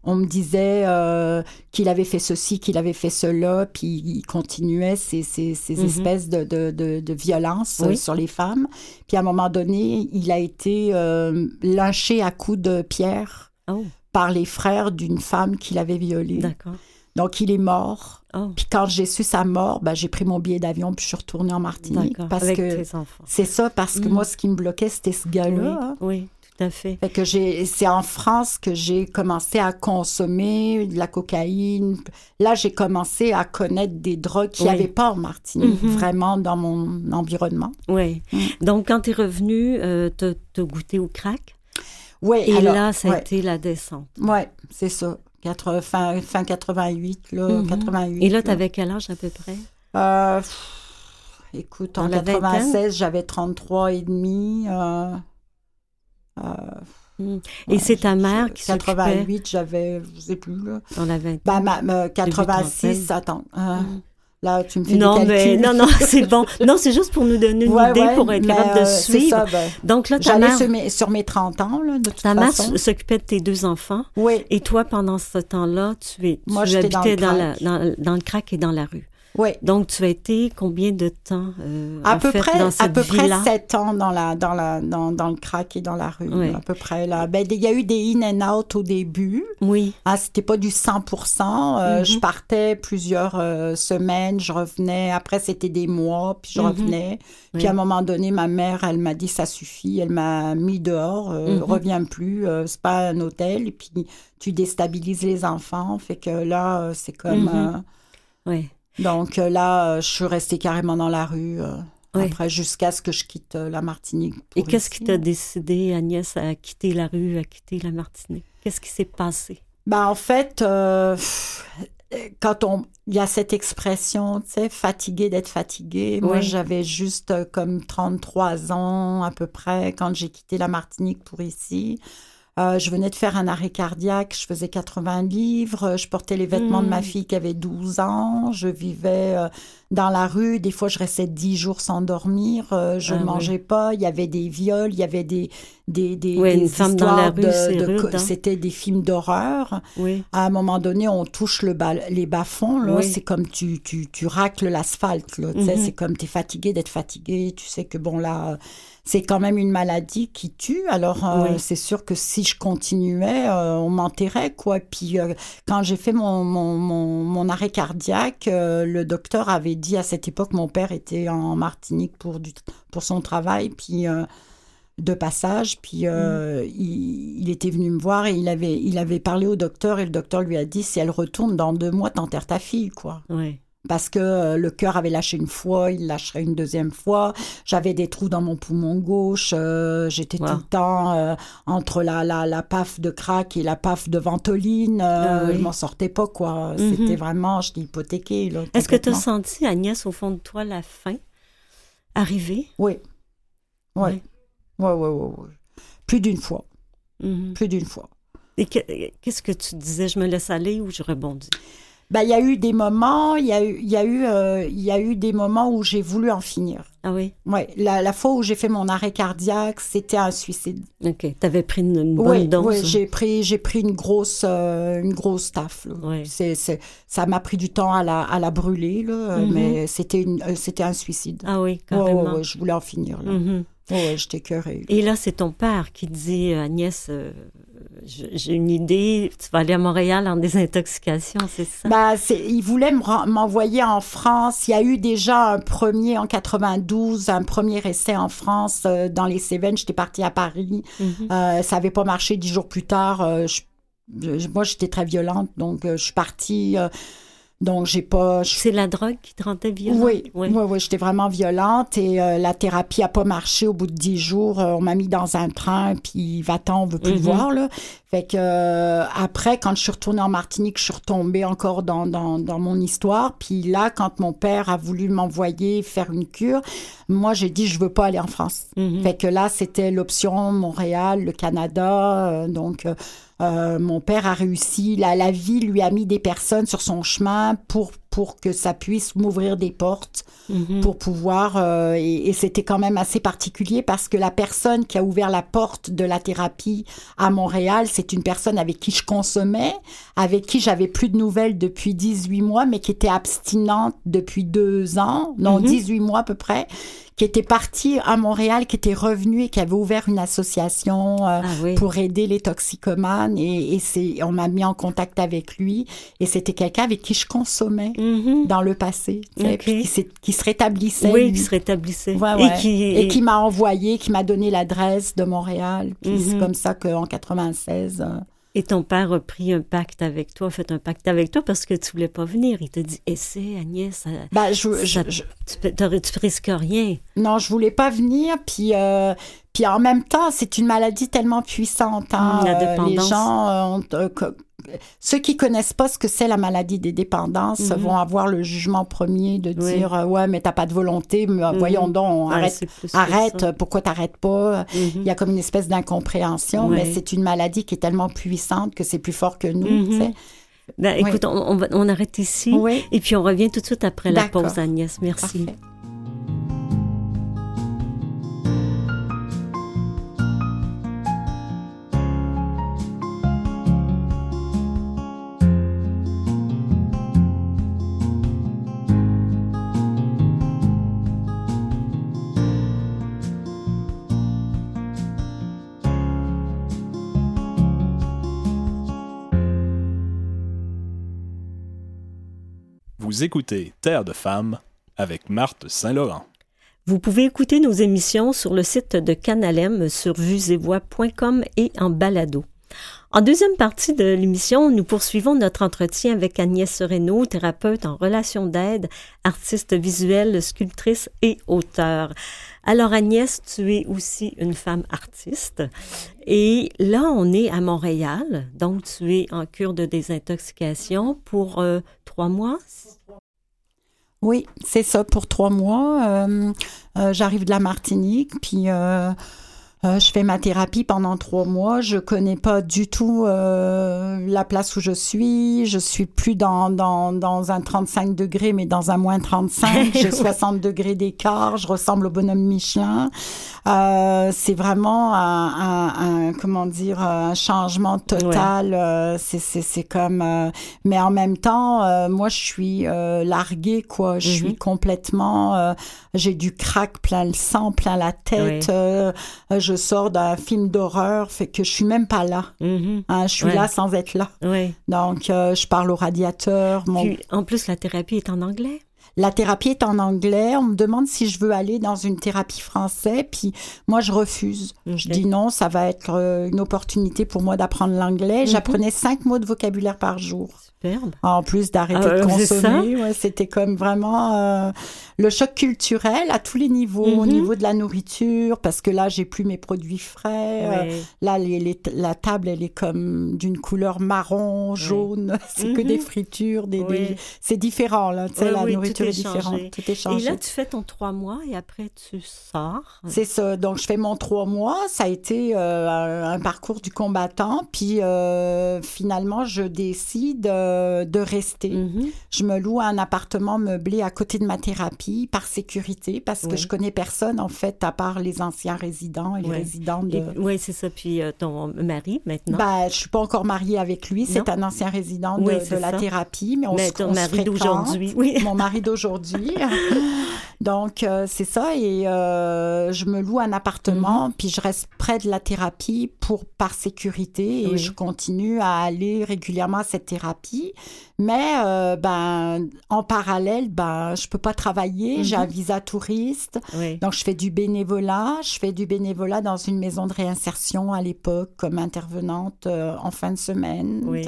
[SPEAKER 2] on me disait euh, qu'il avait fait ceci, qu'il avait fait cela, puis il continuait ces, ces, ces
[SPEAKER 1] Mhm.
[SPEAKER 2] espèces de, de, de, de violences euh,
[SPEAKER 1] Oui.
[SPEAKER 2] sur les femmes. Puis à un moment donné, il a été euh, lynché à coups de pierre
[SPEAKER 1] Oh,
[SPEAKER 2] par les frères d'une femme qu'il avait violée.
[SPEAKER 1] d'accord.
[SPEAKER 2] Donc il est mort.
[SPEAKER 1] Oh,
[SPEAKER 2] Puis quand j'ai su sa mort, ben, j'ai pris mon billet d'avion puis je suis retournée en Martinique. Parce
[SPEAKER 1] Avec
[SPEAKER 2] que c'est ça, parce que
[SPEAKER 1] Mm.
[SPEAKER 2] moi, ce qui me bloquait, c'était ce
[SPEAKER 1] Oui,
[SPEAKER 2] gars-là. hein.
[SPEAKER 1] oui, tout à fait.
[SPEAKER 2] Fait que j'ai, c'est en France que j'ai commencé à consommer de la cocaïne. Là, j'ai commencé à connaître des drogues qu'il n'y
[SPEAKER 1] Oui.
[SPEAKER 2] avait pas en Martinique,
[SPEAKER 1] Mhm.
[SPEAKER 2] vraiment dans mon environnement.
[SPEAKER 1] Oui.
[SPEAKER 2] Mm.
[SPEAKER 1] Donc, quand tu es revenu, euh, tu as goûté au crack?
[SPEAKER 2] Oui,
[SPEAKER 1] Et
[SPEAKER 2] alors,
[SPEAKER 1] là, ça a
[SPEAKER 2] ouais,
[SPEAKER 1] été la descente.
[SPEAKER 2] ouais, c'est ça. Fin, fin 88, là,
[SPEAKER 1] Mhm.
[SPEAKER 2] 88.
[SPEAKER 1] Et là, tu avais quel âge à peu près?
[SPEAKER 2] Euh, pff, écoute, en
[SPEAKER 1] Dans la vingtaine?
[SPEAKER 2] 96, j'avais 33 et demi. euh, euh,
[SPEAKER 1] Mm.
[SPEAKER 2] ouais,
[SPEAKER 1] Et c'est ta mère qui s'occupait?
[SPEAKER 2] 88, j'avais, je sais plus, là.
[SPEAKER 1] dans la vingtaine?
[SPEAKER 2] Ben, ma, ma-
[SPEAKER 1] trentaine.
[SPEAKER 2] 86, attends. euh,
[SPEAKER 1] Mm.
[SPEAKER 2] Là, tu me fais
[SPEAKER 1] Non,
[SPEAKER 2] des
[SPEAKER 1] mais
[SPEAKER 2] calculs.
[SPEAKER 1] non, non, c'est bon. Non, c'est juste pour nous donner une
[SPEAKER 2] Ouais,
[SPEAKER 1] idée,
[SPEAKER 2] ouais,
[SPEAKER 1] pour être capable de
[SPEAKER 2] euh,
[SPEAKER 1] suivre.
[SPEAKER 2] ça, ben,
[SPEAKER 1] Donc là, ta mère,
[SPEAKER 2] sur mes, sur mes 30 ans, là, de toute
[SPEAKER 1] ta mère
[SPEAKER 2] façon.
[SPEAKER 1] s'occupait de tes deux enfants.
[SPEAKER 2] Oui,
[SPEAKER 1] Et toi, pendant ce temps-là, tu, es,
[SPEAKER 2] Moi,
[SPEAKER 1] tu
[SPEAKER 2] dans
[SPEAKER 1] habitais
[SPEAKER 2] le
[SPEAKER 1] dans, la, dans, dans le crack et dans la rue.
[SPEAKER 2] Oui.
[SPEAKER 1] Donc, tu as été combien de temps euh,
[SPEAKER 2] À peu
[SPEAKER 1] fait,
[SPEAKER 2] près,
[SPEAKER 1] dans
[SPEAKER 2] à
[SPEAKER 1] cette
[SPEAKER 2] peu près? 7 ans dans la, dans la, dans, dans le crack et dans la rue, à peu près, là. Ben, il y a eu des in and out au début.
[SPEAKER 1] Oui.
[SPEAKER 2] Ah, c'était pas du 100%. Euh,
[SPEAKER 1] Mhm.
[SPEAKER 2] Je partais plusieurs euh, semaines, je revenais. Après, c'était des mois, puis je
[SPEAKER 1] Mhm.
[SPEAKER 2] revenais. Puis
[SPEAKER 1] Oui.
[SPEAKER 2] à un moment donné, ma mère, elle m'a dit ça suffit. Elle m'a mis dehors.
[SPEAKER 1] Mhm.
[SPEAKER 2] Reviens plus. c'est pas un hôtel. Et puis tu déstabilises les enfants. Fait que là, c'est comme.
[SPEAKER 1] Mhm. Oui.
[SPEAKER 2] Donc euh, là, euh, je suis restée carrément dans la rue. euh. Après, jusqu'à ce que je quitte la Martinique.
[SPEAKER 1] Et qu'est-ce qui t'a décidé, Agnès, à quitter la rue, à quitter la Martinique? Qu'est-ce qui s'est passé?
[SPEAKER 2] Ben, en fait, euh, quand on, il y a cette expression, tu sais, fatigué d'être fatigué. Moi, j'avais juste comme 33 ans à peu près quand j'ai quitté la Martinique pour ici. Euh, je venais de faire un arrêt cardiaque, je faisais 80 livres, je portais les vêtements de ma
[SPEAKER 1] Mm.
[SPEAKER 2] fille qui avait 12 ans, je vivais euh, dans la rue, des fois je restais 10 jours sans dormir, euh, je
[SPEAKER 1] Ah
[SPEAKER 2] ne
[SPEAKER 1] oui.
[SPEAKER 2] mangeais pas, il y avait des viols, il y avait des des des,
[SPEAKER 1] Ouais,
[SPEAKER 2] des
[SPEAKER 1] une femme dans la
[SPEAKER 2] histoires de- de-
[SPEAKER 1] hein.
[SPEAKER 2] c'était des films d'horreur.
[SPEAKER 1] Oui.
[SPEAKER 2] À un moment donné, on touche le bas, les bas-fonds, là,
[SPEAKER 1] Oui.
[SPEAKER 2] c'est comme tu, tu, tu racles l'asphalte, là, tu sais,
[SPEAKER 1] Mhm.
[SPEAKER 2] c'est comme tu es fatigué d'être fatigué, tu sais que bon là, euh, c'est quand même une maladie qui tue, alors euh,
[SPEAKER 1] Oui.
[SPEAKER 2] c'est sûr que si je continuais, euh, on m'enterrait, quoi. Puis euh, quand j'ai fait mon, mon, mon, mon arrêt cardiaque, le docteur avait dit à cette époque, mon père était en Martinique pour, du, pour son travail, puis... de passage, puis
[SPEAKER 1] Mm.
[SPEAKER 2] il, il était venu me voir et il avait, il avait parlé au docteur et le docteur lui a dit si elle retourne dans deux mois, t'enterres ta fille, quoi.
[SPEAKER 1] Oui.
[SPEAKER 2] Parce que euh, le cœur avait lâché une fois, il lâcherait une deuxième fois. J'avais des trous dans mon poumon gauche. euh, J'étais
[SPEAKER 1] Wow.
[SPEAKER 2] tout le temps euh, entre la, la, la paf de crack et la paf de ventoline. Euh,
[SPEAKER 1] Ah oui.
[SPEAKER 2] Je m'en sortais pas, quoi.
[SPEAKER 1] Mhm.
[SPEAKER 2] C'était vraiment, j'étais hypothéquée.
[SPEAKER 1] Est-ce que tu as senti, Agnès, au fond de toi, la fin arriver?
[SPEAKER 2] Oui. Oui. Oui, oui, oui. oui. Plus d'une fois.
[SPEAKER 1] Mhm.
[SPEAKER 2] Plus d'une fois.
[SPEAKER 1] Et que- qu'est-ce que tu disais? Je me laisse aller ou je rebondis?
[SPEAKER 2] Ben, il y a eu des moments, il y a eu, il y a eu, euh, il y a eu des moments où j'ai voulu en finir.
[SPEAKER 1] Ah oui?
[SPEAKER 2] Ouais, la, la fois où j'ai fait mon arrêt cardiaque, c'était un suicide.
[SPEAKER 1] OK. Tu avais pris une, une bonne
[SPEAKER 2] Oui,
[SPEAKER 1] dose.
[SPEAKER 2] oui, j'ai pris, j'ai pris une grosse, euh, une grosse taffe.
[SPEAKER 1] Ouais.
[SPEAKER 2] C'est, c'est, ça m'a pris du temps à la, à la brûler, là, euh,
[SPEAKER 1] Mhm.
[SPEAKER 2] mais c'était, une, euh, c'était un suicide.
[SPEAKER 1] Ah oui,
[SPEAKER 2] Ouais,
[SPEAKER 1] carrément.
[SPEAKER 2] ouais, ouais, je voulais en finir. Là. Ouais, ouais, j'étais écœurée.
[SPEAKER 1] Et là, c'est ton père qui dit, Agnès, euh, j'ai une idée, tu vas aller à Montréal en désintoxication, c'est ça?
[SPEAKER 2] Bah, c'est, il voulait me ren- m'envoyer en France. Il y a eu déjà un premier en 92, un premier essai en France euh, dans les Cévennes. J'étais partie à Paris.
[SPEAKER 1] Mhm.
[SPEAKER 2] Euh, ça avait pas marché dix jours plus tard. euh, je- je- moi, j'étais très violente, donc je suis partie. Donc, j'ai pas. je-
[SPEAKER 1] C'est la drogue qui te rendait violente?
[SPEAKER 2] Oui,
[SPEAKER 1] Oui.
[SPEAKER 2] oui, oui, j'étais vraiment violente et euh, la thérapie a pas marché au bout de dix jours. euh, on m'a mis dans un train, puis va-t'en, on veut plus le voir, là. Fait que euh, après, quand je suis retournée en Martinique, je suis retombée encore dans, dans, dans mon histoire. Puis là, quand mon père a voulu m'envoyer faire une cure, moi, j'ai dit, je veux pas aller en France. Fait que là, c'était l'option Montréal, le Canada. donc, euh, mon père a réussi. La, la vie lui a mis des personnes sur son chemin pour, pour que ça puisse m'ouvrir des portes
[SPEAKER 1] Mhm.
[SPEAKER 2] pour pouvoir. euh, et et c'était quand même assez particulier parce que la personne qui a ouvert la porte de la thérapie à Montréal, c'est une personne avec qui je consommais, avec qui j'avais plus de nouvelles depuis 18 mois, mais qui était abstinente depuis deux ans, non,
[SPEAKER 1] Mhm.
[SPEAKER 2] 18 mois à peu près, qui était partie à Montréal, qui était revenue et qui avait ouvert une association. euh,
[SPEAKER 1] Ah oui.
[SPEAKER 2] pour aider les toxicomanes et, et c'est on m'a mis en contact avec lui et c'était quelqu'un avec qui je consommais
[SPEAKER 1] Mhm.
[SPEAKER 2] dans le passé puis qui, se rétablissait
[SPEAKER 1] Oui,
[SPEAKER 2] lui.
[SPEAKER 1] qui se rétablissait.
[SPEAKER 2] Ouais,
[SPEAKER 1] Et qui,
[SPEAKER 2] et qui m'a envoyé qui m'a donné l'adresse de Montréal puis c'est
[SPEAKER 1] Mhm.
[SPEAKER 2] comme ça qu'en 96 euh,
[SPEAKER 1] Et ton père a pris un pacte avec toi, a fait un pacte avec toi parce que tu voulais pas venir. Il t'a dit, essaie, Agnès, ça-
[SPEAKER 2] bah, je, je-
[SPEAKER 1] ça-
[SPEAKER 2] je-
[SPEAKER 1] tu, tu risques rien.
[SPEAKER 2] non je voulais pas venir puis euh, puis en même temps c'est une maladie tellement puissante hein,
[SPEAKER 1] la
[SPEAKER 2] euh, les
[SPEAKER 1] dépendance.
[SPEAKER 2] gens euh, ceux qui connaissent pas ce que c'est la maladie des dépendances
[SPEAKER 1] Mhm.
[SPEAKER 2] vont avoir le jugement premier de
[SPEAKER 1] Oui.
[SPEAKER 2] dire euh, ouais mais t'as pas de volonté mais, euh,
[SPEAKER 1] Mhm.
[SPEAKER 2] voyons donc
[SPEAKER 1] Ouais,
[SPEAKER 2] arrête
[SPEAKER 1] que
[SPEAKER 2] arrête pourquoi t'arrêtes pas?
[SPEAKER 1] Mhm.
[SPEAKER 2] il y a comme une espèce d'incompréhension
[SPEAKER 1] Ouais.
[SPEAKER 2] mais c'est une maladie qui est tellement puissante que c'est plus fort que nous tu sais.
[SPEAKER 1] Ben,
[SPEAKER 2] Oui.
[SPEAKER 1] écoute, on, on arrête ici et puis on revient tout de suite après la pause, Agnès. Merci.
[SPEAKER 2] Parfait.
[SPEAKER 5] Vous écoutez Terre de femmes avec Marthe Saint-Laurent.
[SPEAKER 1] Vous pouvez écouter nos émissions sur le site de Canalem sur vuesetvoix.com et en balado. En deuxième partie de l'émission, nous poursuivons notre entretien avec Agnès Sereno, thérapeute en relation d'aide, artiste visuelle, sculptrice et auteur. Alors Agnès, tu es aussi une femme artiste et là on est à Montréal, donc tu es en cure de désintoxication pour euh, mois.
[SPEAKER 2] Oui, c'est ça pour trois mois. Euh, euh, J'arrive de la Martinique, puis euh, euh, je fais ma thérapie pendant trois mois. Je connais pas du tout euh, la place où je suis. Je suis plus dans, dans, dans un 35 degrés, mais dans un moins 35. J'ai 60 degrés d'écart. Je ressemble au bonhomme Michelin. Euh, c'est vraiment un, un, un- comment dire un changement total. Euh, c'est comme euh, mais en même temps euh, moi je suis euh, larguée quoi. Je
[SPEAKER 1] Mhm.
[SPEAKER 2] suis complètement euh, j'ai du crack plein le sang, plein la tête. Euh, je sors d'un film d'horreur, fait que je suis même pas là.
[SPEAKER 1] Mhm.
[SPEAKER 2] Hein, je suis
[SPEAKER 1] Ouais.
[SPEAKER 2] là sans être là. Donc euh, je parle au radiateur. Mon
[SPEAKER 1] Puis en plus la thérapie est en anglais?
[SPEAKER 2] la thérapie est en anglais. On me demande si je veux aller dans une thérapie française, puis moi je refuse. Je dis non, ça va être euh, une opportunité pour moi d'apprendre l'anglais.
[SPEAKER 1] Mhm.
[SPEAKER 2] J'apprenais cinq mots de vocabulaire par jour.
[SPEAKER 1] superbe.
[SPEAKER 2] En plus d'arrêter
[SPEAKER 1] Ah,
[SPEAKER 2] de
[SPEAKER 1] ça?
[SPEAKER 2] consommer, ouais, c'était comme vraiment euh, le choc culturel à tous les niveaux, au
[SPEAKER 1] Mhm.
[SPEAKER 2] niveau de la nourriture, parce que là, j'ai plus mes produits frais. euh,
[SPEAKER 1] Ouais.
[SPEAKER 2] Là, les- les- la table, elle est comme d'une couleur marron, jaune. C'est que
[SPEAKER 1] Mhm.
[SPEAKER 2] des fritures, des,
[SPEAKER 1] Oui.
[SPEAKER 2] des- c'est différent là. Tu sais, la
[SPEAKER 1] oui,
[SPEAKER 2] nourriture
[SPEAKER 1] est
[SPEAKER 2] est, différente, tout est
[SPEAKER 1] Et
[SPEAKER 2] changé.
[SPEAKER 1] là, tu fais ton trois mois et après, tu sors.
[SPEAKER 2] C'est ça. Donc, je fais mon trois mois. Ça a été euh, un, un parcours du combattant. Puis, euh, finalement, je décide de rester.
[SPEAKER 1] Mhm.
[SPEAKER 2] Je me loue un appartement meublé à côté de ma thérapie par sécurité parce que
[SPEAKER 1] Oui.
[SPEAKER 2] je connais personne, en fait, à part les anciens résidents et les résidents de...
[SPEAKER 1] Oui, c'est ça. Puis euh, ton mari, maintenant?
[SPEAKER 2] Ben, je suis pas encore mariée avec lui. C'est un ancien résident de,
[SPEAKER 1] Oui,
[SPEAKER 2] de
[SPEAKER 1] c'est
[SPEAKER 2] la thérapie, mais on
[SPEAKER 1] Mais
[SPEAKER 2] se
[SPEAKER 1] ton
[SPEAKER 2] on
[SPEAKER 1] mari d'aujourd'hui, oui.
[SPEAKER 2] Mon mari d'aujourd'hui. Donc, euh, c'est ça. Et euh, je me loue un appartement, puis je reste près de la thérapie pour par sécurité et je continue à aller régulièrement à cette thérapie. Mais euh, ben, en parallèle, ben, je peux pas travailler. J'ai
[SPEAKER 1] Mhm.
[SPEAKER 2] un visa touriste.
[SPEAKER 1] Oui.
[SPEAKER 2] Donc, je fais du bénévolat. Je fais du bénévolat dans une maison de réinsertion à l'époque comme intervenante euh, en fin de semaine.
[SPEAKER 1] Oui.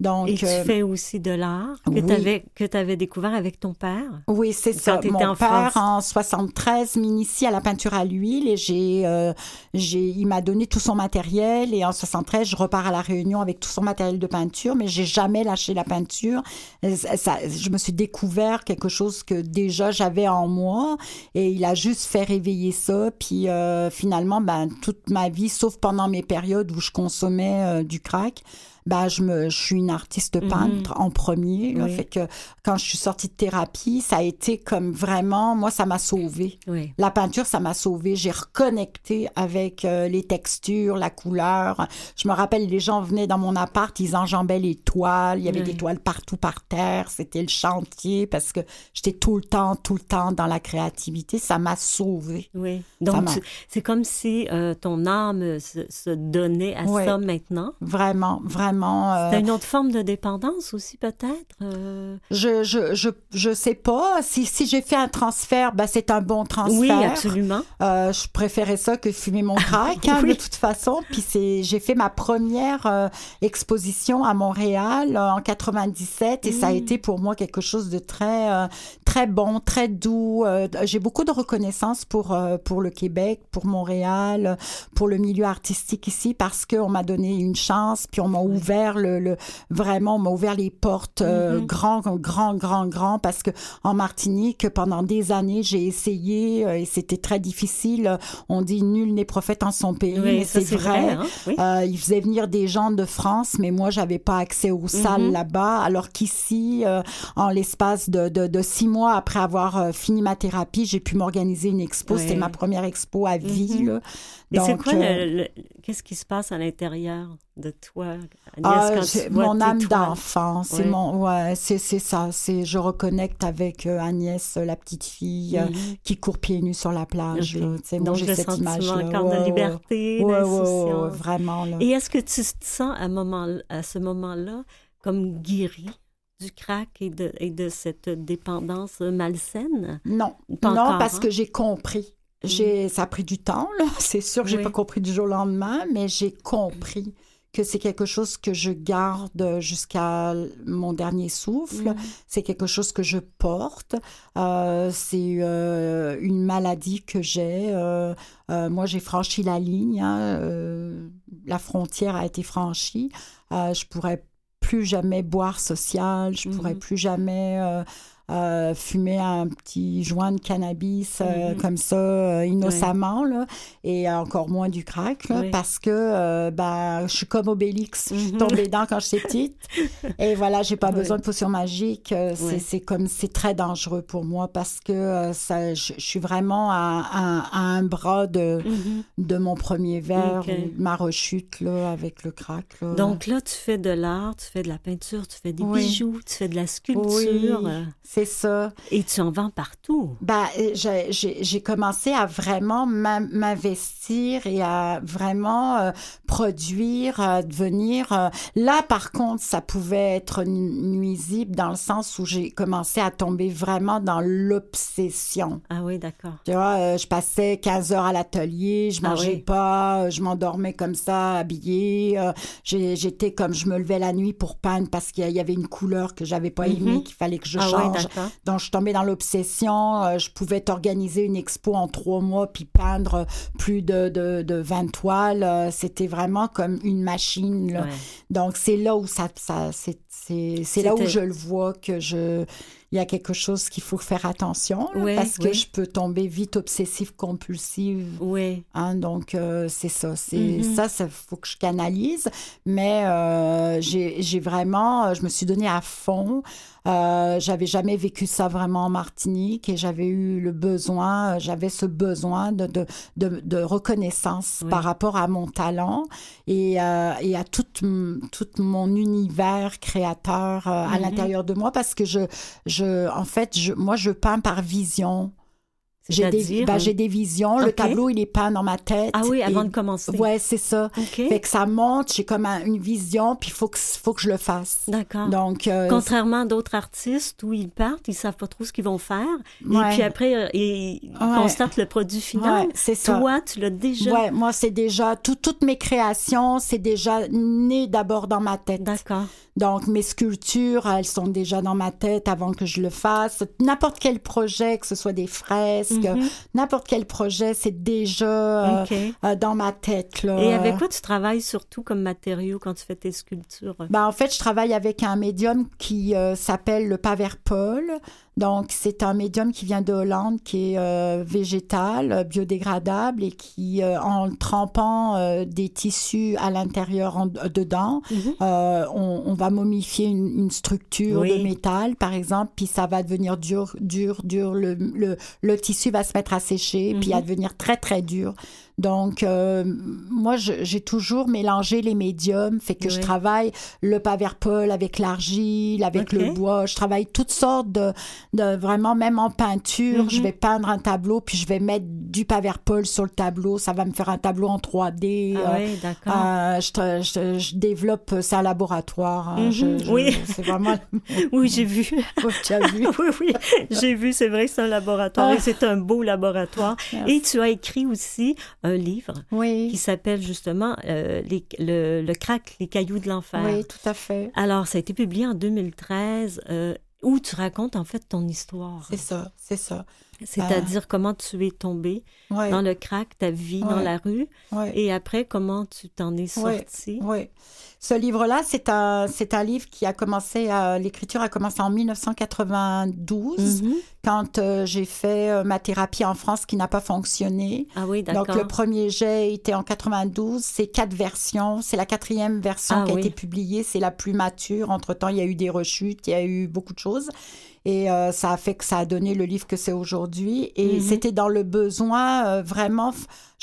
[SPEAKER 2] Donc,
[SPEAKER 1] Et tu
[SPEAKER 2] euh,
[SPEAKER 1] fais aussi de l'art que
[SPEAKER 2] oui.
[SPEAKER 1] tu avais, que avais découvert avec ton père?
[SPEAKER 2] oui, c'est ça. Mon
[SPEAKER 1] en
[SPEAKER 2] père,
[SPEAKER 1] France.
[SPEAKER 2] en 73, m'initie à la peinture à l'huile et j'ai, euh, il m'a donné tout son matériel et en 73, je repars à la Réunion avec tout son matériel de peinture, mais j'ai jamais lâché la peinture. Euh, je me suis découvert quelque chose que déjà j'avais en moi et il a juste fait réveiller ça. Puis euh, finalement, ben, toute ma vie, sauf pendant mes périodes où je consommais euh, du crack, ben, je, me, je suis une artiste
[SPEAKER 1] Mhm.
[SPEAKER 2] peintre en premier. là.
[SPEAKER 1] Oui.
[SPEAKER 2] Fait que quand je suis sortie de thérapie, ça a été comme vraiment, moi, ça m'a sauvée.
[SPEAKER 1] Oui.
[SPEAKER 2] La peinture, ça m'a sauvée. J'ai reconnecté avec euh, les textures, la couleur. Je me rappelle, les gens venaient dans mon appart, ils enjambaient les toiles. Il y avait
[SPEAKER 1] Oui.
[SPEAKER 2] des toiles partout par terre. C'était le chantier parce que j'étais tout le temps, tout le temps dans la créativité. Ça m'a sauvée.
[SPEAKER 1] Oui. Donc, c'est comme si euh, ton âme se, se donnait à ça maintenant?
[SPEAKER 2] Vraiment, vraiment. Euh,
[SPEAKER 1] C'est une autre forme de dépendance aussi, peut-être. euh,
[SPEAKER 2] je, je, je, je sais pas. Si, si j'ai fait un transfert, ben, c'est un bon transfert.
[SPEAKER 1] Oui, absolument.
[SPEAKER 2] Euh, je préférais ça que fumer mon crack, hein,
[SPEAKER 1] Oui.
[SPEAKER 2] de toute façon. Puis c'est, j'ai fait ma première exposition à Montréal en 97 et ça a
[SPEAKER 1] Mm.
[SPEAKER 2] été pour moi quelque chose de très, très bon, très doux. J'ai beaucoup de reconnaissance pour pour le Québec, pour Montréal, pour le milieu artistique ici parce qu'on m'a donné une chance, puis on m'a ouvert le, le vraiment, on m'a ouvert les portes euh,
[SPEAKER 1] Mhm.
[SPEAKER 2] grand, grand, grand, grand parce que en Martinique, pendant des années, j'ai essayé euh, et c'était très difficile. On dit nul n'est prophète en son pays,
[SPEAKER 1] Oui,
[SPEAKER 2] mais c'est vrai.
[SPEAKER 1] hein? Oui.
[SPEAKER 2] Euh, ils faisaient venir des gens de France, mais moi, j'avais pas accès aux salles
[SPEAKER 1] Mhm.
[SPEAKER 2] là-bas. Alors qu'ici, euh, en l'espace de, de, de six mois après avoir euh, fini ma thérapie, j'ai pu m'organiser une expo. C'était ma première expo à vie.
[SPEAKER 1] Mhm.
[SPEAKER 2] là.
[SPEAKER 1] Et c'est quoi
[SPEAKER 2] euh,
[SPEAKER 1] le, le- Qu'est-ce qui se passe à l'intérieur? De toi, Agnès,
[SPEAKER 2] Ah, mon âme d'enfant, c'est mon, ouais, c'est c'est ça, c'est je reconnecte avec euh, Agnès, euh, la petite fille euh,
[SPEAKER 1] Mhm.
[SPEAKER 2] qui court pieds nus sur la plage.
[SPEAKER 1] Ok.
[SPEAKER 2] là. Moi,
[SPEAKER 1] Donc,
[SPEAKER 2] j'ai cette
[SPEAKER 1] sentiment
[SPEAKER 2] image-là.
[SPEAKER 1] encore
[SPEAKER 2] Ouais,
[SPEAKER 1] de liberté,
[SPEAKER 2] Ouais, ouais, vraiment là.
[SPEAKER 1] Et est-ce que tu te sens à, moment, à ce moment-là comme guéri du crack et de, et de cette dépendance malsaine?
[SPEAKER 2] Non,
[SPEAKER 1] Pas
[SPEAKER 2] non,
[SPEAKER 1] encore,
[SPEAKER 2] parce
[SPEAKER 1] hein?
[SPEAKER 2] que j'ai compris. J'ai, ça a pris du temps, là. C'est sûr que j'ai
[SPEAKER 1] Oui.
[SPEAKER 2] pas compris du jour au lendemain, mais j'ai compris que c'est quelque chose que je garde jusqu'à mon dernier souffle. C'est quelque chose que je porte. Euh, c'est euh, une maladie que j'ai. Euh, moi, j'ai franchi la ligne. hein. La frontière a été franchie. Je pourrais plus jamais boire social. Je pourrais
[SPEAKER 1] Mhm.
[SPEAKER 2] plus jamais euh, fumer un petit joint de cannabis euh,
[SPEAKER 1] Mhm.
[SPEAKER 2] comme ça euh, innocemment là, et encore moins du crack là,
[SPEAKER 1] Oui.
[SPEAKER 2] parce que ben, je suis comme Obélix. Je suis
[SPEAKER 1] Mhm.
[SPEAKER 2] tombée dedans quand j'étais petite. Et voilà, j'ai pas
[SPEAKER 1] Oui.
[SPEAKER 2] besoin de potion magique. C'est comme c'est très dangereux pour moi parce que ça, je, je suis vraiment à, à- à un bras de,
[SPEAKER 1] Mhm.
[SPEAKER 2] de mon premier verre,
[SPEAKER 1] Ok.
[SPEAKER 2] ou de ma rechute là, avec le crack. Là.
[SPEAKER 1] Donc là, tu fais de l'art, tu fais de la peinture, tu fais des bijoux, tu fais de la sculpture. Euh,
[SPEAKER 2] c'est ça.
[SPEAKER 1] Et tu en vends partout.
[SPEAKER 2] Ben, euh, j'ai- commencé à vraiment m'in- m'investir et à vraiment euh, produire, à devenir. euh, là, par contre, ça pouvait être nu- nuisible dans le sens où j'ai commencé à tomber vraiment dans l'obsession.
[SPEAKER 1] Ah oui, d'accord.
[SPEAKER 2] Tu vois, euh, je passais 15 heures à l'atelier, je
[SPEAKER 1] Ah
[SPEAKER 2] mangeais
[SPEAKER 1] oui.
[SPEAKER 2] pas, euh, je m'endormais comme ça, habillée. euh, J'étais comme je me levais la nuit pour peindre parce qu'il y avait une couleur que j'avais pas aimée,
[SPEAKER 1] Mhm.
[SPEAKER 2] qu'il fallait que je
[SPEAKER 1] Ah oui,
[SPEAKER 2] Donc, je tombais dans l'obsession. euh, je pouvais t'organiser une expo en trois mois puis peindre euh, plus de, de, de 20 toiles. euh, C'était vraiment comme une machine. là.
[SPEAKER 1] Ouais.
[SPEAKER 2] Donc, c'est là où ça, ça c'est, là où je le vois que je, il y a quelque chose qu'il faut faire attention là,
[SPEAKER 1] Oui,
[SPEAKER 2] parce que je peux tomber vite obsessive compulsive.
[SPEAKER 1] Oui.
[SPEAKER 2] Hein, donc euh, c'est ça, c'est
[SPEAKER 1] Mhm.
[SPEAKER 2] ça, ça faut que je canalise. Mais euh, j'ai vraiment, je me suis donnée à fond. Euh, j'avais jamais vécu ça vraiment en Martinique et j'avais eu le besoin, euh, j'avais ce besoin de, de, de, de reconnaissance
[SPEAKER 1] Oui.
[SPEAKER 2] par rapport à mon talent et, euh, et à tout, mon univers créateur euh, à
[SPEAKER 1] Mhm.
[SPEAKER 2] l'intérieur de moi parce que je, je en fait, je, moi, je peins par vision. J'ai des, ben,
[SPEAKER 1] euh,
[SPEAKER 2] des visions. Le tableau, il est peint dans ma tête.
[SPEAKER 1] Ah oui, avant
[SPEAKER 2] Et-
[SPEAKER 1] de commencer.
[SPEAKER 2] Ouais, c'est ça.
[SPEAKER 1] OK.
[SPEAKER 2] Fait que ça monte, j'ai comme un- une vision, puis il faut que, faut que je le fasse.
[SPEAKER 1] D'accord.
[SPEAKER 2] Donc, euh,
[SPEAKER 1] Contrairement à d'autres artistes où ils partent, ils savent pas trop ce qu'ils vont faire.
[SPEAKER 2] Ouais.
[SPEAKER 1] Et puis après, euh, ils
[SPEAKER 2] Ouais.
[SPEAKER 1] constatent le produit final.
[SPEAKER 2] Ouais, c'est ça.
[SPEAKER 1] Toi, tu l'as déjà.
[SPEAKER 2] ouais, moi, c'est déjà, tout- toutes mes créations, c'est déjà né d'abord dans ma tête.
[SPEAKER 1] D'accord.
[SPEAKER 2] Donc, mes sculptures, elles sont déjà dans ma tête avant que je le fasse. N'importe quel projet, que ce soit des fresques,
[SPEAKER 1] Mhm.
[SPEAKER 2] n'importe quel projet, c'est déjà euh, euh, dans ma tête. Là.
[SPEAKER 1] Et avec quoi tu travailles surtout comme matériau quand tu fais tes sculptures?
[SPEAKER 2] Ben, en fait, je travaille avec un médium qui euh, s'appelle le Paverpol. Donc, c'est un médium qui vient de Hollande, qui est euh, végétal, euh, biodégradable et qui, euh, en trempant euh, des tissus à l'intérieur, en- dedans,
[SPEAKER 1] Mhm.
[SPEAKER 2] euh, on, on va momifier une, une structure
[SPEAKER 1] Oui.
[SPEAKER 2] de métal, par exemple, puis ça va devenir dur, dur, dur. Le, le, le tissu va se mettre à sécher, puis
[SPEAKER 1] Mhm.
[SPEAKER 2] à devenir très, très dur. Donc, euh, moi, j'ai toujours mélangé les médiums, fait que je travaille le paverpol avec l'argile, avec le bois. Je travaille toutes sortes de, de vraiment, même en peinture,
[SPEAKER 1] Mhm.
[SPEAKER 2] je vais peindre un tableau, puis je vais mettre du paverpol sur le tableau. Ça va me faire un tableau en 3D.
[SPEAKER 1] Ah
[SPEAKER 2] euh,
[SPEAKER 1] oui, d'accord.
[SPEAKER 2] euh, je, tra- je- je développe, c'est un laboratoire. hein.
[SPEAKER 1] Mhm,
[SPEAKER 2] Je-
[SPEAKER 1] oui.
[SPEAKER 2] C'est vraiment.
[SPEAKER 1] Oui, j'ai vu.
[SPEAKER 2] tu as vu.
[SPEAKER 1] oui, oui, j'ai vu, c'est vrai que c'est un laboratoire
[SPEAKER 2] Ah.
[SPEAKER 1] et c'est un beau laboratoire.
[SPEAKER 2] Merci.
[SPEAKER 1] Et tu as écrit aussi un livre qui s'appelle justement euh, les- le, le crack, les cailloux de l'enfer.
[SPEAKER 2] oui, tout à fait.
[SPEAKER 1] Alors, ça a été publié en 2013, euh, où tu racontes en fait ton histoire.
[SPEAKER 2] C'est ça, c'est ça.
[SPEAKER 1] C'est-à-dire comment tu es tombé
[SPEAKER 2] Ouais,
[SPEAKER 1] dans le crack, ta vie dans la rue,
[SPEAKER 2] ouais.
[SPEAKER 1] et après comment tu t'en es sorti?
[SPEAKER 2] Oui. Ce livre-là, c'est un, c'est un livre qui a commencé, à- l'écriture a commencé en 1992,
[SPEAKER 1] Mhm.
[SPEAKER 2] quand euh, j'ai fait euh, ma thérapie en France qui n'a pas fonctionné.
[SPEAKER 1] Ah oui,
[SPEAKER 2] Donc,
[SPEAKER 1] d'accord.
[SPEAKER 2] le premier jet était en 92. C'est quatre versions. C'est la quatrième version
[SPEAKER 1] Ah
[SPEAKER 2] qui a
[SPEAKER 1] oui.
[SPEAKER 2] été publiée. C'est la plus mature. Entre-temps, il y a eu des rechutes, il y a eu beaucoup de choses. Et euh, ça a fait que ça a donné le livre que c'est aujourd'hui. Et
[SPEAKER 1] Mhm.
[SPEAKER 2] c'était dans le besoin euh, vraiment.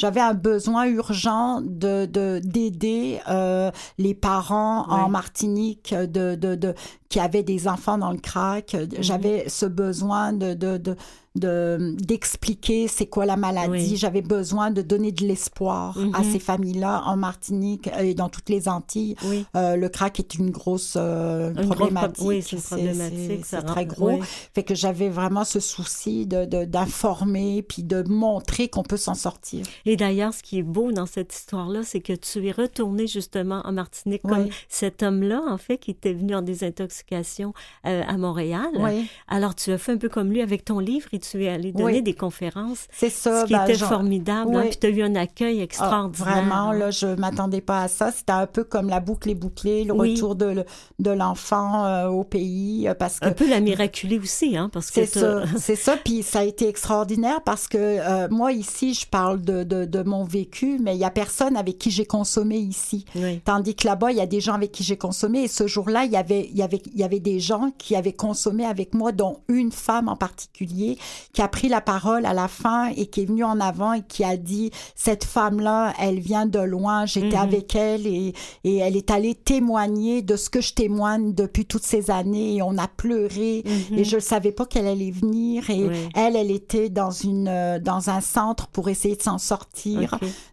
[SPEAKER 2] J'avais un besoin urgent de de- d'aider euh, les parents en. Martinique de, de, de qui avaient des enfants dans le crack.
[SPEAKER 1] Mhm.
[SPEAKER 2] J'avais ce besoin de de de de- d'expliquer c'est quoi la maladie.
[SPEAKER 1] Oui.
[SPEAKER 2] J'avais besoin de donner de l'espoir à
[SPEAKER 1] Mhm.
[SPEAKER 2] ces familles-là en Martinique et dans toutes les Antilles.
[SPEAKER 1] Oui.
[SPEAKER 2] Euh, le crack est une grosse euh,
[SPEAKER 1] Une
[SPEAKER 2] problématique.
[SPEAKER 1] pro- oui, c'est problématique,
[SPEAKER 2] c'est- très gros.
[SPEAKER 1] oui.
[SPEAKER 2] Fait que j'avais vraiment ce souci de de- d'informer puis de montrer qu'on peut s'en sortir.
[SPEAKER 1] Et d'ailleurs, ce qui est beau dans cette histoire-là, c'est que tu es retourné justement en Martinique comme cet homme-là, en fait, qui était venu en désintoxication euh, à Montréal.
[SPEAKER 2] Oui,
[SPEAKER 1] Alors, tu as fait un peu comme lui avec ton livre et tu es allé donner
[SPEAKER 2] Oui.
[SPEAKER 1] des conférences,
[SPEAKER 2] c'est ça.
[SPEAKER 1] ce qui
[SPEAKER 2] ben,
[SPEAKER 1] était formidable. hein, puis tu as eu un accueil
[SPEAKER 2] Ah,
[SPEAKER 1] extraordinaire.
[SPEAKER 2] vraiment, là, je m'attendais pas à ça. C'était un peu comme la boucle est bouclée, le retour de, le- de l'enfant euh, au pays, euh, parce que
[SPEAKER 1] Un peu la miraculée aussi, hein, parce que
[SPEAKER 2] C'est ça, c'est ça. Puis ça a été extraordinaire parce que euh, moi ici, je parle de, de, de mon vécu, mais il y a personne avec qui j'ai consommé ici.
[SPEAKER 1] Oui.
[SPEAKER 2] Tandis que là-bas, il y a des gens avec qui j'ai consommé. Et ce jour-là, il y avait, il y avait, il y avait des gens qui avaient consommé avec moi, dont une femme en particulier, qui a pris la parole à la fin et qui est venue en avant et qui a dit cette femme-là, elle vient de loin. J'étais
[SPEAKER 1] Mhm.
[SPEAKER 2] avec elle et, et elle est allée témoigner de ce que je témoigne depuis toutes ces années. Et on a pleuré.
[SPEAKER 1] Mhm.
[SPEAKER 2] et je ne savais pas qu'elle allait venir. Et elle, elle était dans, une, euh, dans un centre pour essayer de s'en sortir.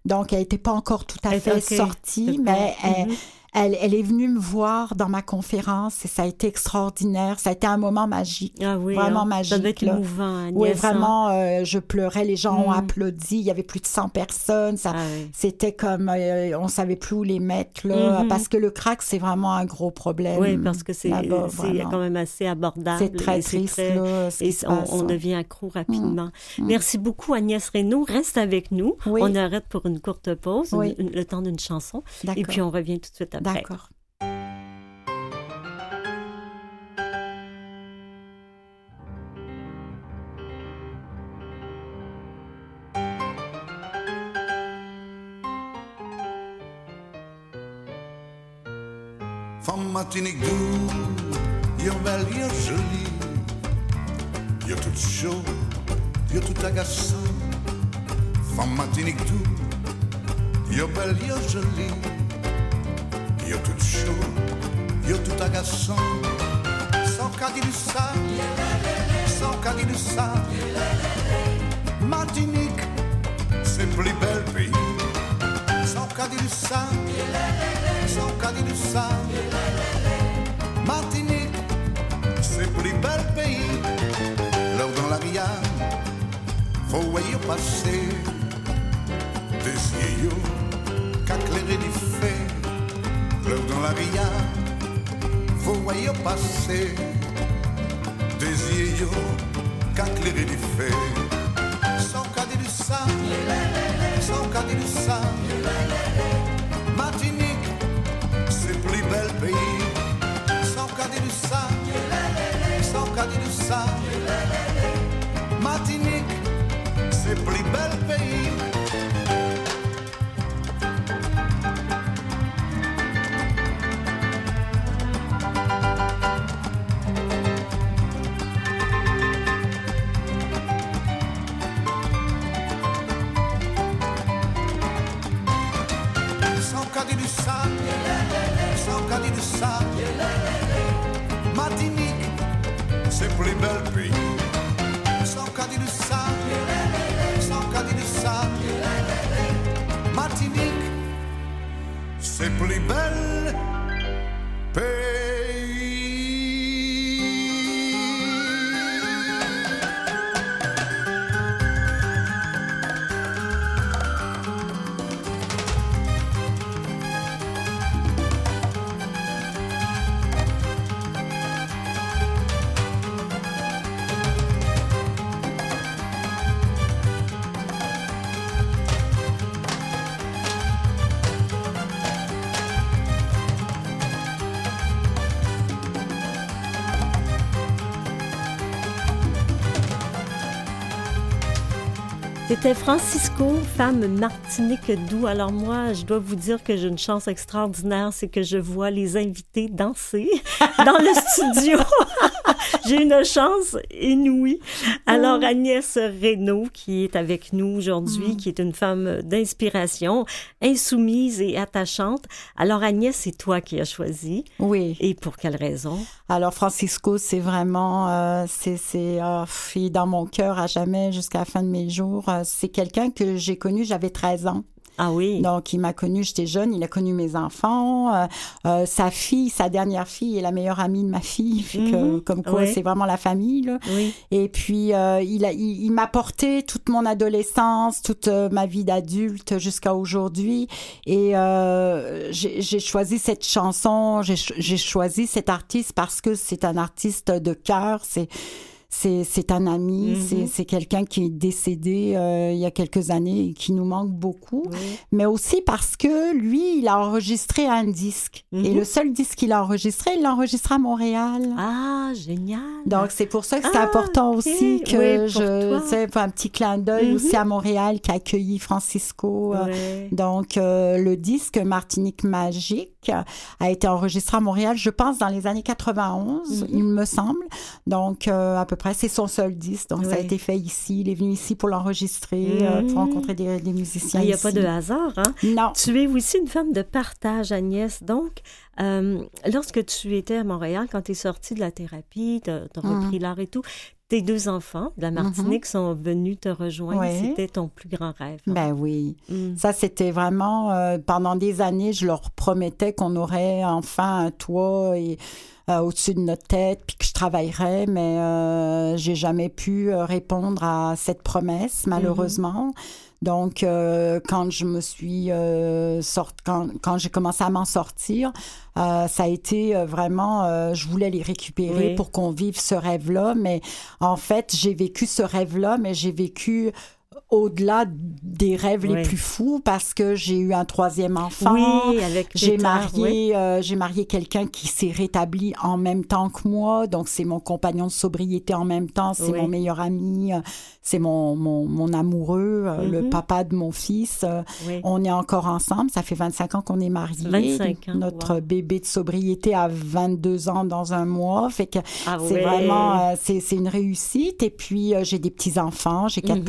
[SPEAKER 2] Donc, elle n'était pas encore tout à
[SPEAKER 1] Elle-
[SPEAKER 2] fait sortie, mais elle,
[SPEAKER 1] Mhm.
[SPEAKER 2] Elle, elle est venue me voir dans ma conférence et ça a été extraordinaire. Ça a été un moment magique.
[SPEAKER 1] Ah oui,
[SPEAKER 2] Vraiment
[SPEAKER 1] hein?
[SPEAKER 2] magique.
[SPEAKER 1] Ça devait être
[SPEAKER 2] là.
[SPEAKER 1] émouvant, Agnès.
[SPEAKER 2] Oui,
[SPEAKER 1] hein?
[SPEAKER 2] vraiment, euh, je pleurais. Les gens ont
[SPEAKER 1] Mm.
[SPEAKER 2] applaudi. Il y avait plus de 100 personnes. Ça,
[SPEAKER 1] Ah oui.
[SPEAKER 2] C'était comme, euh, on savait plus où les mettre, là,
[SPEAKER 1] Mhm.
[SPEAKER 2] parce que le crack, c'est vraiment un gros problème.
[SPEAKER 1] Oui, parce que c'est quand même assez abordable.
[SPEAKER 2] C'est très triste,
[SPEAKER 1] très-
[SPEAKER 2] là, ce
[SPEAKER 1] Et on,
[SPEAKER 2] passe,
[SPEAKER 1] on
[SPEAKER 2] ouais.
[SPEAKER 1] devient accro rapidement.
[SPEAKER 2] Mm.
[SPEAKER 1] Merci beaucoup, Agnès Reynaud. Reste avec nous.
[SPEAKER 2] Oui.
[SPEAKER 1] On arrête pour une courte pause, une- le temps d'une chanson. Et puis, on revient tout de suite après.
[SPEAKER 2] D'accord.
[SPEAKER 6] Femme Martinique doux, yo belle, yo jolie, yo tout chaud, yo tout agaçant. Femme Martinique doux, yo belle, yo jolie, yo tout chaud, yo tout agaçant. Sans cadir du ça, sans cadir du ça. Martinique, c'est plus bel pays. Ça, sans cadir du ça. Martinique, c'est plus bel pays. L'heure dans la riade, faut voyer passer des yeux qu'éclairé du fait. L'heure dans la riade, faut voyer passer des yeux qu'éclairé du fait. Sans cadir du ça, sans cadir du ça. Martinique, c'est plus bel pays. Sans cadir du ça, sans cadir du ça. Martinique, c'est plus bel pays. Du ça. Martinique, c'est plus bel pays. Sans cadir du ça, sans cadir du ça. Martinique, c'est plus bel
[SPEAKER 1] C'était Francisco, femme Martinique Doux. Alors moi, je dois vous dire que j'ai une chance extraordinaire, c'est que je vois les invités danser dans le studio. j'ai une chance inouïe. Alors Agnès Reynaud, qui est avec nous aujourd'hui, qui est une femme d'inspiration, insoumise et attachante. Alors Agnès, c'est toi qui as choisi.
[SPEAKER 2] Oui.
[SPEAKER 1] Et pour quelle raison?
[SPEAKER 2] Alors, Francisco, c'est vraiment, euh, c'est, est dans mon cœur à jamais jusqu'à la fin de mes jours. Euh, C'est quelqu'un que j'ai connu, j'avais 13 ans.
[SPEAKER 1] Ah oui.
[SPEAKER 2] Donc, il m'a connu, j'étais jeune, il a connu mes enfants. Euh, euh, sa fille, sa dernière fille est la meilleure amie de ma fille. Fait que,
[SPEAKER 1] Mhm.
[SPEAKER 2] Comme quoi,
[SPEAKER 1] Ouais.
[SPEAKER 2] c'est vraiment la famille. Là.
[SPEAKER 1] Oui.
[SPEAKER 2] Et puis, euh, il, a, il, il m'a porté toute mon adolescence, toute euh, ma vie d'adulte jusqu'à aujourd'hui. Et euh, j'ai choisi cette chanson, j'ai ch- j'ai choisi cet artiste parce que c'est un artiste de cœur. C'est c'est c'est un ami,
[SPEAKER 1] Mhm.
[SPEAKER 2] c'est c'est quelqu'un qui est décédé euh, il y a quelques années et qui nous manque beaucoup.
[SPEAKER 1] Oui.
[SPEAKER 2] Mais aussi parce que lui, il a enregistré un disque.
[SPEAKER 1] Mhm.
[SPEAKER 2] Et le seul disque qu'il a enregistré, il l'a enregistré à Montréal.
[SPEAKER 1] Ah, génial.
[SPEAKER 2] Donc, c'est pour ça que c'est
[SPEAKER 1] Ah,
[SPEAKER 2] important aussi que
[SPEAKER 1] Oui,
[SPEAKER 2] je, sais, un petit clin d'œil
[SPEAKER 1] Mhm.
[SPEAKER 2] aussi à Montréal qui a accueilli Francisco. Donc, euh, le disque Martinique Magique a été enregistré à Montréal, je pense, dans les années 91,
[SPEAKER 1] Mhm.
[SPEAKER 2] il me semble. Donc, euh, à peu près, c'est son seul disque. Donc, ça a été fait ici. Il est venu ici pour l'enregistrer, euh, pour
[SPEAKER 1] Mhm.
[SPEAKER 2] rencontrer des, des musiciens
[SPEAKER 1] Il n'y a
[SPEAKER 2] ici.
[SPEAKER 1] pas de hasard, hein?
[SPEAKER 2] Non.
[SPEAKER 1] Tu es aussi une femme de partage, Agnès. Donc, Euh, lorsque tu étais à Montréal, quand tu es sorti de la thérapie, tu as,
[SPEAKER 2] Mhm.
[SPEAKER 1] repris l'art et tout, tes deux enfants de la Martinique sont venus te rejoindre. C'était ton plus grand rêve. hein?
[SPEAKER 2] Ben oui.
[SPEAKER 1] Mm.
[SPEAKER 2] Ça, c'était vraiment, euh, pendant des années, je leur promettais qu'on aurait enfin un toit et, euh, au-dessus de notre tête, puis que je travaillerais, mais euh, j'ai jamais pu euh, répondre à cette promesse, malheureusement. Donc, euh, quand je me suis euh, sort- quand, quand j'ai commencé à m'en sortir, euh, ça a été euh, vraiment, euh, je voulais les récupérer
[SPEAKER 1] Oui.
[SPEAKER 2] pour qu'on vive ce rêve-là, mais en fait, j'ai vécu ce rêve-là, mais j'ai vécu au-delà des rêves
[SPEAKER 1] Oui.
[SPEAKER 2] les plus fous parce que j'ai eu un troisième enfant.
[SPEAKER 1] Oui, avec
[SPEAKER 2] J'ai
[SPEAKER 1] oui.
[SPEAKER 2] marié, euh, j'ai marié quelqu'un qui s'est rétabli en même temps que moi, donc c'est mon compagnon de sobriété en même temps, c'est
[SPEAKER 1] Oui.
[SPEAKER 2] mon meilleur ami, euh, c'est mon, mon, mon amoureux, euh, le
[SPEAKER 1] Mhm.
[SPEAKER 2] papa de mon fils. euh, on est encore ensemble, ça fait 25 ans qu'on est mariés.
[SPEAKER 1] 25 ans,
[SPEAKER 2] Notre
[SPEAKER 1] wow.
[SPEAKER 2] bébé de sobriété a 22 ans dans un mois, fait que
[SPEAKER 1] Ah
[SPEAKER 2] c'est vraiment, euh, c'est c'est une réussite. Et puis, euh, j'ai des petits-enfants, j'ai quatre
[SPEAKER 1] Mhm.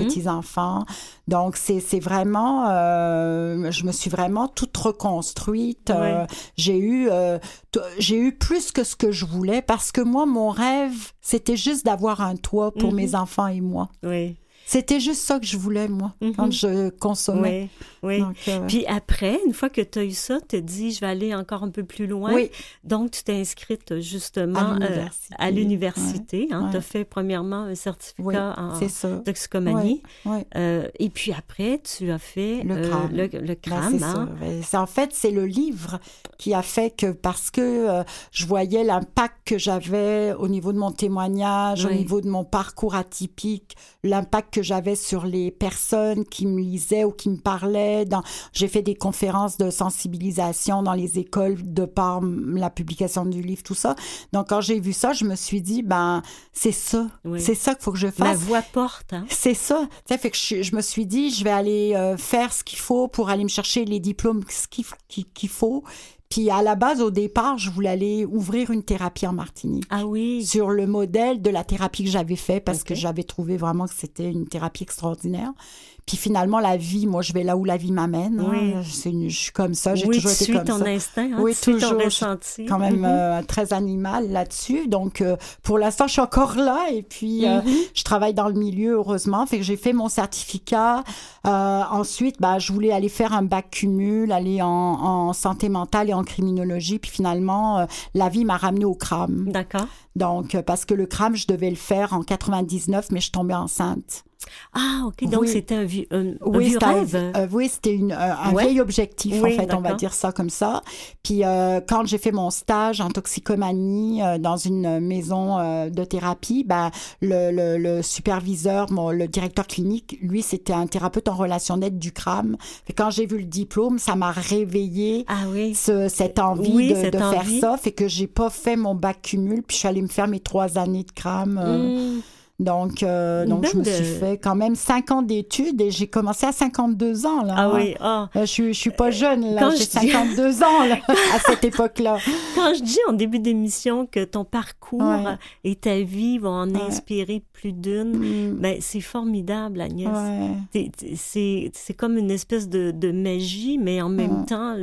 [SPEAKER 2] Petits-enfants. Donc, c'est c'est vraiment, euh, je me suis vraiment toute reconstruite. Euh, j'ai eu, euh, j'ai eu plus que ce que je voulais parce que moi, mon rêve, c'était juste d'avoir un toit pour
[SPEAKER 1] Mhm.
[SPEAKER 2] mes enfants et moi.
[SPEAKER 1] Oui,
[SPEAKER 2] C'était juste ça que je voulais, moi,
[SPEAKER 1] Mhm.
[SPEAKER 2] quand je consommais.
[SPEAKER 1] oui, oui.
[SPEAKER 2] Donc, euh,
[SPEAKER 1] Puis après, une fois que tu as eu ça, tu te dis, je vais aller encore un peu plus loin.
[SPEAKER 2] oui,
[SPEAKER 1] Donc, tu t'es inscrite justement
[SPEAKER 2] À
[SPEAKER 1] euh,
[SPEAKER 2] l'université.
[SPEAKER 1] l'université. hein.
[SPEAKER 2] Ouais.
[SPEAKER 1] Tu as fait premièrement un certificat en toxicomanie.
[SPEAKER 2] Oui.
[SPEAKER 1] Euh, et puis après, tu as fait
[SPEAKER 2] Le
[SPEAKER 1] euh,
[SPEAKER 2] crâne.
[SPEAKER 1] le,
[SPEAKER 2] Ben,
[SPEAKER 1] hein.
[SPEAKER 2] ça. Ben, en fait, c'est le livre qui a fait que parce que euh, je voyais l'impact que j'avais au niveau de mon témoignage, au niveau de mon parcours atypique, l'impact que j'avais sur les personnes qui me lisaient ou qui me parlaient. J'ai fait des conférences de sensibilisation dans les écoles de par la publication du livre, tout ça. Donc, quand j'ai vu ça, je me suis dit, ben, c'est ça.
[SPEAKER 1] Oui.
[SPEAKER 2] C'est ça qu'il faut que je fasse.
[SPEAKER 1] voix porte. Hein?
[SPEAKER 2] C'est ça. Tu sais, fait que je, je me suis dit, je vais aller euh, faire ce qu'il faut pour aller me chercher les diplômes qu'il faut. Puis à la base, au départ, je voulais aller ouvrir une thérapie en Martinique.
[SPEAKER 1] Ah oui.
[SPEAKER 2] Sur le modèle de la thérapie que j'avais fait, parce que j'avais trouvé vraiment que c'était une thérapie extraordinaire. Puis finalement, la vie, moi, je vais là où la vie m'amène. hein.
[SPEAKER 1] Oui.
[SPEAKER 2] C'est une- je suis comme ça, j'ai
[SPEAKER 1] oui,
[SPEAKER 2] toujours été
[SPEAKER 1] suis
[SPEAKER 2] comme
[SPEAKER 1] ton
[SPEAKER 2] ça
[SPEAKER 1] instinct, hein?
[SPEAKER 2] Oui,
[SPEAKER 1] tu suis
[SPEAKER 2] toujours.
[SPEAKER 1] ton ressenti.
[SPEAKER 2] quand même
[SPEAKER 1] Mhm.
[SPEAKER 2] euh, très animal là-dessus. Donc, euh, pour l'instant, je suis encore là. Et puis, euh,
[SPEAKER 1] Mhm.
[SPEAKER 2] je travaille dans le milieu, heureusement. Fait que j'ai fait mon certificat. Euh, ensuite, bah, je voulais aller faire un bac cumul, aller en, en santé mentale et en criminologie. Puis finalement, euh, la vie m'a ramené au CRAM.
[SPEAKER 1] D'accord.
[SPEAKER 2] Donc, euh, parce que le CRAM, je devais le faire en 99, mais je tombais enceinte.
[SPEAKER 1] Ah, OK. Donc,
[SPEAKER 2] Oui.
[SPEAKER 1] c'était un, vieux- un, un
[SPEAKER 2] Oui,
[SPEAKER 1] vieux
[SPEAKER 2] c'était un-
[SPEAKER 1] rêve.
[SPEAKER 2] euh, oui, c'était une, euh, un
[SPEAKER 1] Ouais.
[SPEAKER 2] vieil objectif,
[SPEAKER 1] Oui,
[SPEAKER 2] en fait, on va dire ça comme ça. Puis euh, quand j'ai fait mon stage en toxicomanie euh, dans une maison de thérapie, ben, le, le, le superviseur, mon, le directeur clinique, lui, c'était un thérapeute en relation d'aide du CRAM. Fait quand j'ai vu le diplôme, ça m'a réveillé
[SPEAKER 1] Ah
[SPEAKER 2] ce- cette envie de,
[SPEAKER 1] cette
[SPEAKER 2] de faire ça. Fait que j'ai pas fait mon bac cumul, puis je suis allée me faire mes trois années de CRAM.
[SPEAKER 1] Mm.
[SPEAKER 2] Donc, euh, donc je me suis fait quand même cinq ans d'études et j'ai commencé à 52 ans. Là,
[SPEAKER 1] Ah
[SPEAKER 2] hein.
[SPEAKER 1] oui. Ah.
[SPEAKER 2] Euh, Je suis, je suis pas jeune, là. J'ai
[SPEAKER 1] je dis-
[SPEAKER 2] 52 ans, là, à cette époque-là.
[SPEAKER 1] Quand je dis en début d'émission que ton parcours
[SPEAKER 2] Ouais.
[SPEAKER 1] et ta vie vont en
[SPEAKER 2] Ouais.
[SPEAKER 1] inspirer plus d'une,
[SPEAKER 2] Mm.
[SPEAKER 1] ben, c'est formidable, Agnès.
[SPEAKER 2] Ouais.
[SPEAKER 1] C'est comme une espèce de, de magie, mais en même temps,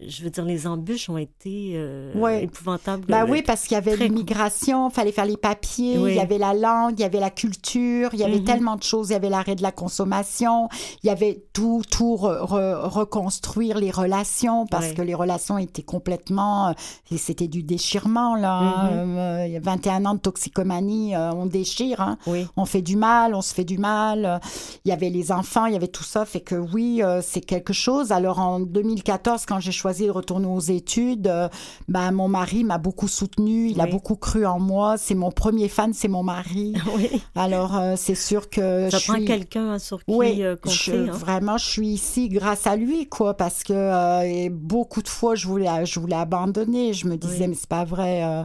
[SPEAKER 1] je veux dire, les embûches ont été euh,
[SPEAKER 2] Ouais.
[SPEAKER 1] épouvantables.
[SPEAKER 2] Ben
[SPEAKER 1] Le-
[SPEAKER 2] oui, parce qu'il y avait l'immigration, fallait faire les papiers,
[SPEAKER 1] Oui.
[SPEAKER 2] il y avait la langue, il y avait la culture, il y avait
[SPEAKER 1] Mhm.
[SPEAKER 2] tellement de choses, il y avait l'arrêt de la consommation, il y avait tout, tout re- re- reconstruire les relations parce
[SPEAKER 1] Ouais.
[SPEAKER 2] que les relations étaient complètement, euh, c'était du déchirement là. hein.
[SPEAKER 1] Mhm.
[SPEAKER 2] Euh, il y a 21 ans de toxicomanie, euh, on déchire. Hein.
[SPEAKER 1] Oui.
[SPEAKER 2] on fait du mal, on se fait du mal. Euh, Il y avait les enfants, il y avait tout ça. Fait que oui, euh, c'est quelque chose. Alors en 2014, quand j'ai choisi de retourner aux études, euh, ben, mon mari m'a beaucoup soutenu. Il a beaucoup cru en moi. C'est mon premier fan, c'est mon mari.
[SPEAKER 1] oui.
[SPEAKER 2] Alors euh, c'est sûr que
[SPEAKER 1] Ça
[SPEAKER 2] je
[SPEAKER 1] prend
[SPEAKER 2] suis...
[SPEAKER 1] quelqu'un sur qui
[SPEAKER 2] Oui,
[SPEAKER 1] euh,
[SPEAKER 2] je-
[SPEAKER 1] compter. hein.
[SPEAKER 2] vraiment, je suis ici grâce à lui, quoi, parce que euh, et beaucoup de fois, je voulais, je voulais abandonner. Je me disais, mais c'est pas vrai. euh,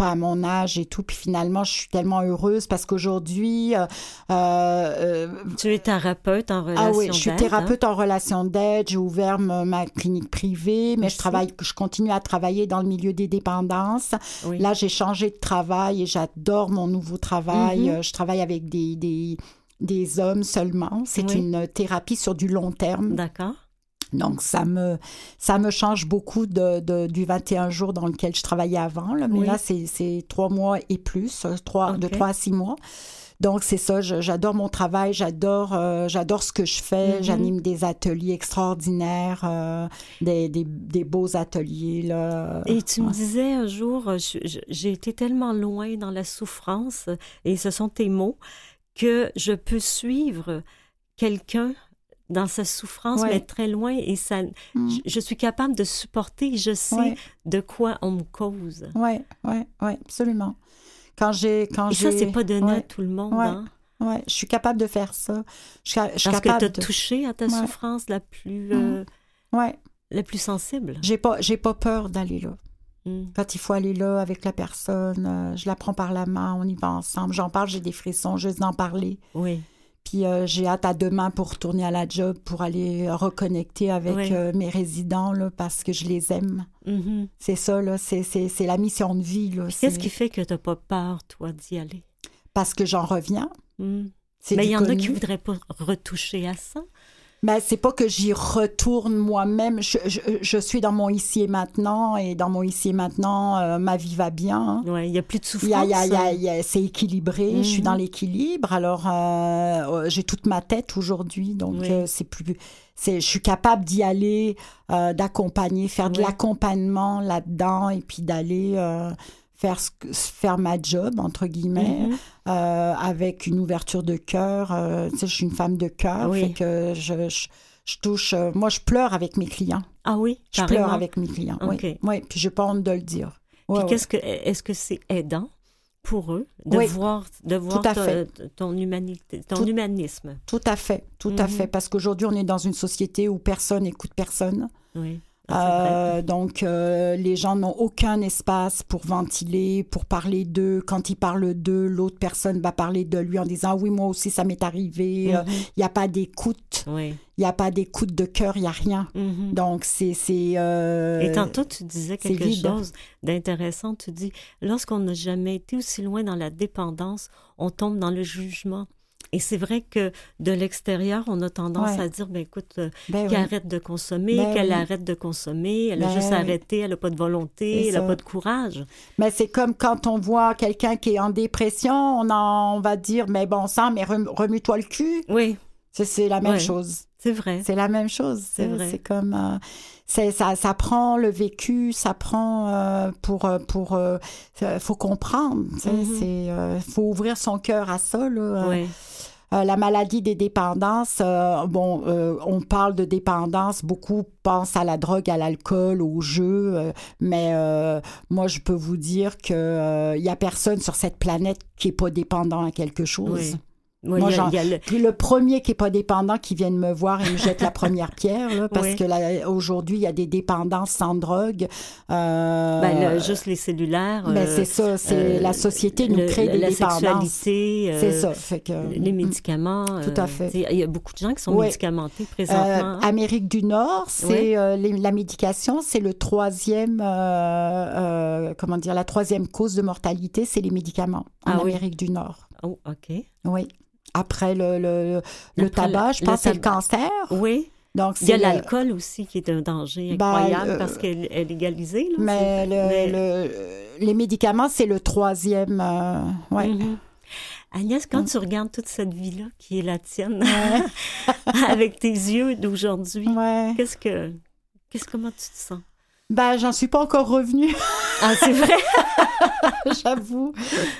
[SPEAKER 2] pas à mon âge et tout. Puis finalement, je suis tellement heureuse parce qu'aujourd'hui, euh, euh,
[SPEAKER 1] Tu es thérapeute en relation
[SPEAKER 2] ah oui, je suis
[SPEAKER 1] d'aide,
[SPEAKER 2] thérapeute en relation d'aide. J'ai ouvert ma, clinique privée, mais je travaille, je continue à travailler dans le milieu des dépendances.
[SPEAKER 1] hein? Oui.
[SPEAKER 2] Là, j'ai changé de travail et j'adore mon nouveau travail.
[SPEAKER 1] Mhm.
[SPEAKER 2] Euh, Je travaille avec des, des, des hommes seulement. C'est
[SPEAKER 1] Oui.
[SPEAKER 2] une thérapie sur du long terme.
[SPEAKER 1] D'accord.
[SPEAKER 2] Donc, ça me, ça me change beaucoup de, de- du 21 jours dans lequel je travaillais avant. Là. Mais
[SPEAKER 1] Oui.
[SPEAKER 2] là, c'est trois mois et plus, euh, trois, de trois à six mois. Donc, c'est ça, j'adore mon travail, j'adore euh, j'adore ce que je fais.
[SPEAKER 1] Mhm.
[SPEAKER 2] J'anime des ateliers extraordinaires, euh, des, des, des beaux ateliers. Là.
[SPEAKER 1] Et tu me disais un jour, j'ai été tellement loin dans la souffrance, et ce sont tes mots, que je peux suivre quelqu'un dans sa souffrance,
[SPEAKER 2] Ouais.
[SPEAKER 1] mais très loin, et ça,
[SPEAKER 2] Mm.
[SPEAKER 1] je, je suis capable de supporter, je sais
[SPEAKER 2] Ouais.
[SPEAKER 1] de quoi on me cause.
[SPEAKER 2] Oui, oui, oui, absolument. Quand j'ai. Quand
[SPEAKER 1] Et ça, c'est pas donné à tout le monde.
[SPEAKER 2] Ouais.
[SPEAKER 1] hein.
[SPEAKER 2] ouais, je suis capable de faire ça. Je, je suis
[SPEAKER 1] Parce que tu
[SPEAKER 2] capable
[SPEAKER 1] as
[SPEAKER 2] de.
[SPEAKER 1] touché à ta souffrance la plus,
[SPEAKER 2] Mhm.
[SPEAKER 1] euh, la plus sensible.
[SPEAKER 2] j'ai pas, j'ai pas peur d'aller là.
[SPEAKER 1] Mm.
[SPEAKER 2] Quand il faut aller là avec la personne, euh, je la prends par la main, on y va ensemble. J'en parle, j'ai des frissons, juste d'en parler.
[SPEAKER 1] Oui.
[SPEAKER 2] Puis euh, j'ai hâte à demain pour retourner à la job, pour aller reconnecter avec euh, mes résidents, là, parce que je les aime.
[SPEAKER 1] Mhm.
[SPEAKER 2] C'est ça, là, c'est, la mission de vie.
[SPEAKER 1] Qu'est-ce qui fait que tu n'as pas peur, toi, d'y aller?
[SPEAKER 2] Parce que j'en reviens.
[SPEAKER 1] Mm. Mais
[SPEAKER 2] du
[SPEAKER 1] il y en a qui voudraient pas retoucher à ça.
[SPEAKER 2] Mais c'est pas que j'y retourne moi-même. Je, je, je suis dans mon ici et maintenant, et dans mon ici et maintenant, euh, ma vie va bien. hein.
[SPEAKER 1] Ouais, il n'y a plus de souffrance.
[SPEAKER 2] c'est équilibré, je suis
[SPEAKER 1] Mhm.
[SPEAKER 2] dans l'équilibre. Alors, euh, euh, j'ai toute ma tête aujourd'hui, donc
[SPEAKER 1] Oui.
[SPEAKER 2] euh, c'est plus. Je suis capable d'y aller, d'accompagner, faire de l'accompagnement là-dedans, et puis d'aller faire, faire ma job, entre guillemets,
[SPEAKER 1] Mhm.
[SPEAKER 2] euh, avec une ouverture de cœur. Euh, tu sais, je suis une femme de cœur,
[SPEAKER 1] Oui.
[SPEAKER 2] fait que je, je, je touche. euh, moi, je pleure avec mes clients.
[SPEAKER 1] Ah oui,
[SPEAKER 2] Je
[SPEAKER 1] carrément.
[SPEAKER 2] pleure avec mes clients. Oui,
[SPEAKER 1] Ok.
[SPEAKER 2] oui, puis j'ai pas honte de le dire.
[SPEAKER 1] Puis
[SPEAKER 2] Ouais, ouais.
[SPEAKER 1] qu'est-ce que est-ce que c'est aidant pour eux de
[SPEAKER 2] Oui.
[SPEAKER 1] voir de voir ton humanité, ton
[SPEAKER 2] Tout-
[SPEAKER 1] humanisme?
[SPEAKER 2] Tout à fait, tout à
[SPEAKER 1] Mhm.
[SPEAKER 2] fait, parce qu'aujourd'hui, on est dans une société où personne n'écoute personne.
[SPEAKER 1] Oui. Ah.
[SPEAKER 2] Euh, donc, euh, les gens n'ont aucun espace pour ventiler, pour parler d'eux. Quand ils parlent d'eux, l'autre personne va parler de lui en disant Oui, moi aussi, ça m'est arrivé. Euh,
[SPEAKER 1] Mhm.
[SPEAKER 2] Il n'y a pas d'écoute,
[SPEAKER 1] Oui.
[SPEAKER 2] il n'y a pas d'écoute de cœur, il n'y a rien.
[SPEAKER 1] Mhm.
[SPEAKER 2] Donc, c'est. c'est, euh,
[SPEAKER 1] Et tantôt, tu disais quelque chose d'intéressant. Tu dis, lorsqu'on n'a jamais été aussi loin dans la dépendance, on tombe dans le jugement. Et c'est vrai que de l'extérieur, on a tendance
[SPEAKER 2] Ouais.
[SPEAKER 1] à dire, ben écoute, euh,
[SPEAKER 2] ben
[SPEAKER 1] qu'elle
[SPEAKER 2] oui.
[SPEAKER 1] arrête de consommer,
[SPEAKER 2] Ben
[SPEAKER 1] qu'elle
[SPEAKER 2] oui.
[SPEAKER 1] arrête de consommer, elle a
[SPEAKER 2] Ben
[SPEAKER 1] juste
[SPEAKER 2] oui.
[SPEAKER 1] arrêté, elle n'a pas de volonté, elle n'a pas de courage.
[SPEAKER 2] Mais c'est comme quand on voit quelqu'un qui est en dépression, on, en, on va dire Mais bon sang, mais rem- remue-toi le cul.
[SPEAKER 1] Oui,
[SPEAKER 2] C'est, la même
[SPEAKER 1] Ouais.
[SPEAKER 2] chose.
[SPEAKER 1] c'est vrai.
[SPEAKER 2] C'est la même chose.
[SPEAKER 1] C'est vrai.
[SPEAKER 2] C'est comme euh, c'est ça, ça prend le vécu, ça prend euh, pour pour euh, faut comprendre.
[SPEAKER 1] Mhm.
[SPEAKER 2] C'est faut ouvrir son cœur à ça. Là.
[SPEAKER 1] Oui.
[SPEAKER 2] euh, la maladie des dépendances. euh, bon, euh, on parle de dépendance. Beaucoup pensent à la drogue, à l'alcool, au jeu, euh, mais euh, moi je peux vous dire que euh, il y a personne sur cette planète qui est pas dépendant à quelque chose.
[SPEAKER 1] Oui,
[SPEAKER 2] Moi,
[SPEAKER 1] y a- y le-
[SPEAKER 2] Puis le premier qui est pas dépendant qui vienne me voir et me jette la première pierre, là, parce
[SPEAKER 1] Oui.
[SPEAKER 2] que là, aujourd'hui, il y a des dépendances sans drogue. Euh,
[SPEAKER 1] ben, juste les cellulaires.
[SPEAKER 2] ben,
[SPEAKER 1] euh,
[SPEAKER 2] c'est ça, c'est
[SPEAKER 1] euh,
[SPEAKER 2] la société nous
[SPEAKER 1] le-
[SPEAKER 2] crée des
[SPEAKER 1] la
[SPEAKER 2] dépendances.
[SPEAKER 1] sexualité.
[SPEAKER 2] C'est ça. Fait que,
[SPEAKER 1] Les
[SPEAKER 2] mm,
[SPEAKER 1] médicaments.
[SPEAKER 2] Tout à fait.
[SPEAKER 1] Il y a beaucoup de gens qui sont
[SPEAKER 2] Oui.
[SPEAKER 1] médicamentés présentement.
[SPEAKER 2] Amérique du Nord, c'est les- la médication, c'est le troisième, comment dire, la troisième cause de mortalité, c'est les médicaments en
[SPEAKER 1] Ah.
[SPEAKER 2] Amérique du Nord.
[SPEAKER 1] Oh, OK.
[SPEAKER 2] Oui. Après le, le, le
[SPEAKER 1] Après le-
[SPEAKER 2] tabac, je pense que c'est le cancer.
[SPEAKER 1] Oui.
[SPEAKER 2] Donc
[SPEAKER 1] Il y a l'alcool aussi qui est un danger
[SPEAKER 2] Ben,
[SPEAKER 1] incroyable
[SPEAKER 2] euh,
[SPEAKER 1] parce qu'elle est légalisée. Là,
[SPEAKER 2] Mais, le-
[SPEAKER 1] Mais-
[SPEAKER 2] le- les médicaments, c'est le troisième. euh, ouais.
[SPEAKER 1] Mhm. Agnès, quand
[SPEAKER 2] Mm.
[SPEAKER 1] tu regardes toute cette vie-là qui est la tienne,
[SPEAKER 2] Ouais.
[SPEAKER 1] avec tes yeux d'aujourd'hui,
[SPEAKER 2] Ouais.
[SPEAKER 1] qu'est-ce que, qu'est-ce comment tu te sens?
[SPEAKER 2] Ben, j'en suis pas encore revenue,
[SPEAKER 1] Ah, c'est vrai.
[SPEAKER 2] j'avoue.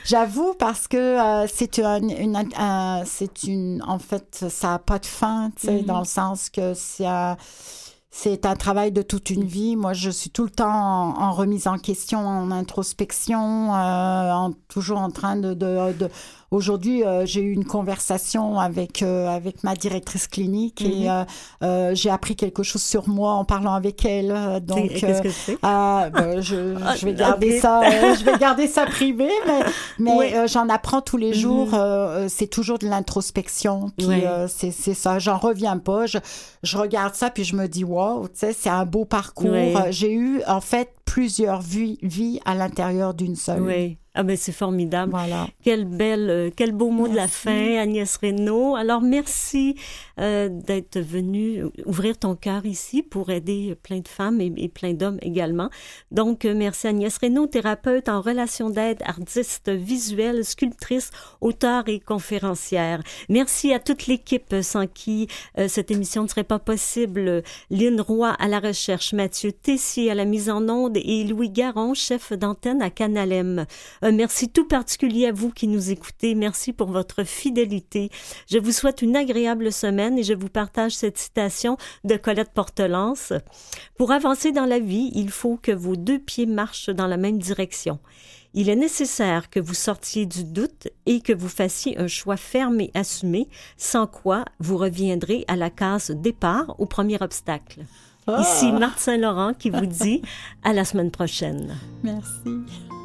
[SPEAKER 2] J'avoue parce que euh, c'est une, une- un- c'est une, en fait, ça a pas de fin, tu sais,
[SPEAKER 1] Mhm.
[SPEAKER 2] dans le sens que c'est un, c'est un travail de toute une vie. Moi, je suis tout le temps en, en remise en question, en introspection, euh, en, toujours en train de, de, de- Aujourd'hui, euh, j'ai eu une conversation avec euh, avec ma directrice clinique et euh, euh, j'ai appris quelque chose sur moi en parlant avec elle. euh, Donc,
[SPEAKER 1] qu'est-ce que c'est
[SPEAKER 2] ah, ben, je,
[SPEAKER 1] Ah,
[SPEAKER 2] je vais garder ça, je vais garder ça privé, mais, mais
[SPEAKER 1] Oui.
[SPEAKER 2] euh, j'en apprends tous les jours. euh, c'est toujours de l'introspection. Puis
[SPEAKER 1] Oui.
[SPEAKER 2] euh, c'est ça. J'en reviens pas. Je, je regarde ça puis je me dis wow, tu sais, c'est un beau parcours.
[SPEAKER 1] Oui.
[SPEAKER 2] J'ai eu en fait plusieurs vies, vies à l'intérieur d'une seule.
[SPEAKER 1] Oui. Ah ben c'est formidable.
[SPEAKER 2] Voilà.
[SPEAKER 1] Quel bel, euh, quel beau mot de la fin, Agnès Reynaud. Alors merci euh, d'être venue ouvrir ton cœur ici pour aider plein de femmes et, et plein d'hommes également. Donc euh, merci Agnès Reynaud, thérapeute en relation d'aide, artiste visuelle, sculptrice, auteure et conférencière. Merci à toute l'équipe sans qui euh, cette émission ne serait pas possible. Lynn Roy à la recherche, Mathieu Tessier à la mise en onde et Louis Garon, chef d'antenne à Canalem. Un merci tout particulier à vous qui nous écoutez. Merci pour votre fidélité. Je vous souhaite une agréable semaine et je vous partage cette citation de Colette Portelance. Pour avancer dans la vie, il faut que vos deux pieds marchent dans la même direction. Il est nécessaire que vous sortiez du doute et que vous fassiez un choix ferme et assumé, sans quoi vous reviendrez à la case départ au premier obstacle. Ici Marthe Saint-Laurent qui vous dit à la semaine prochaine.
[SPEAKER 2] Merci.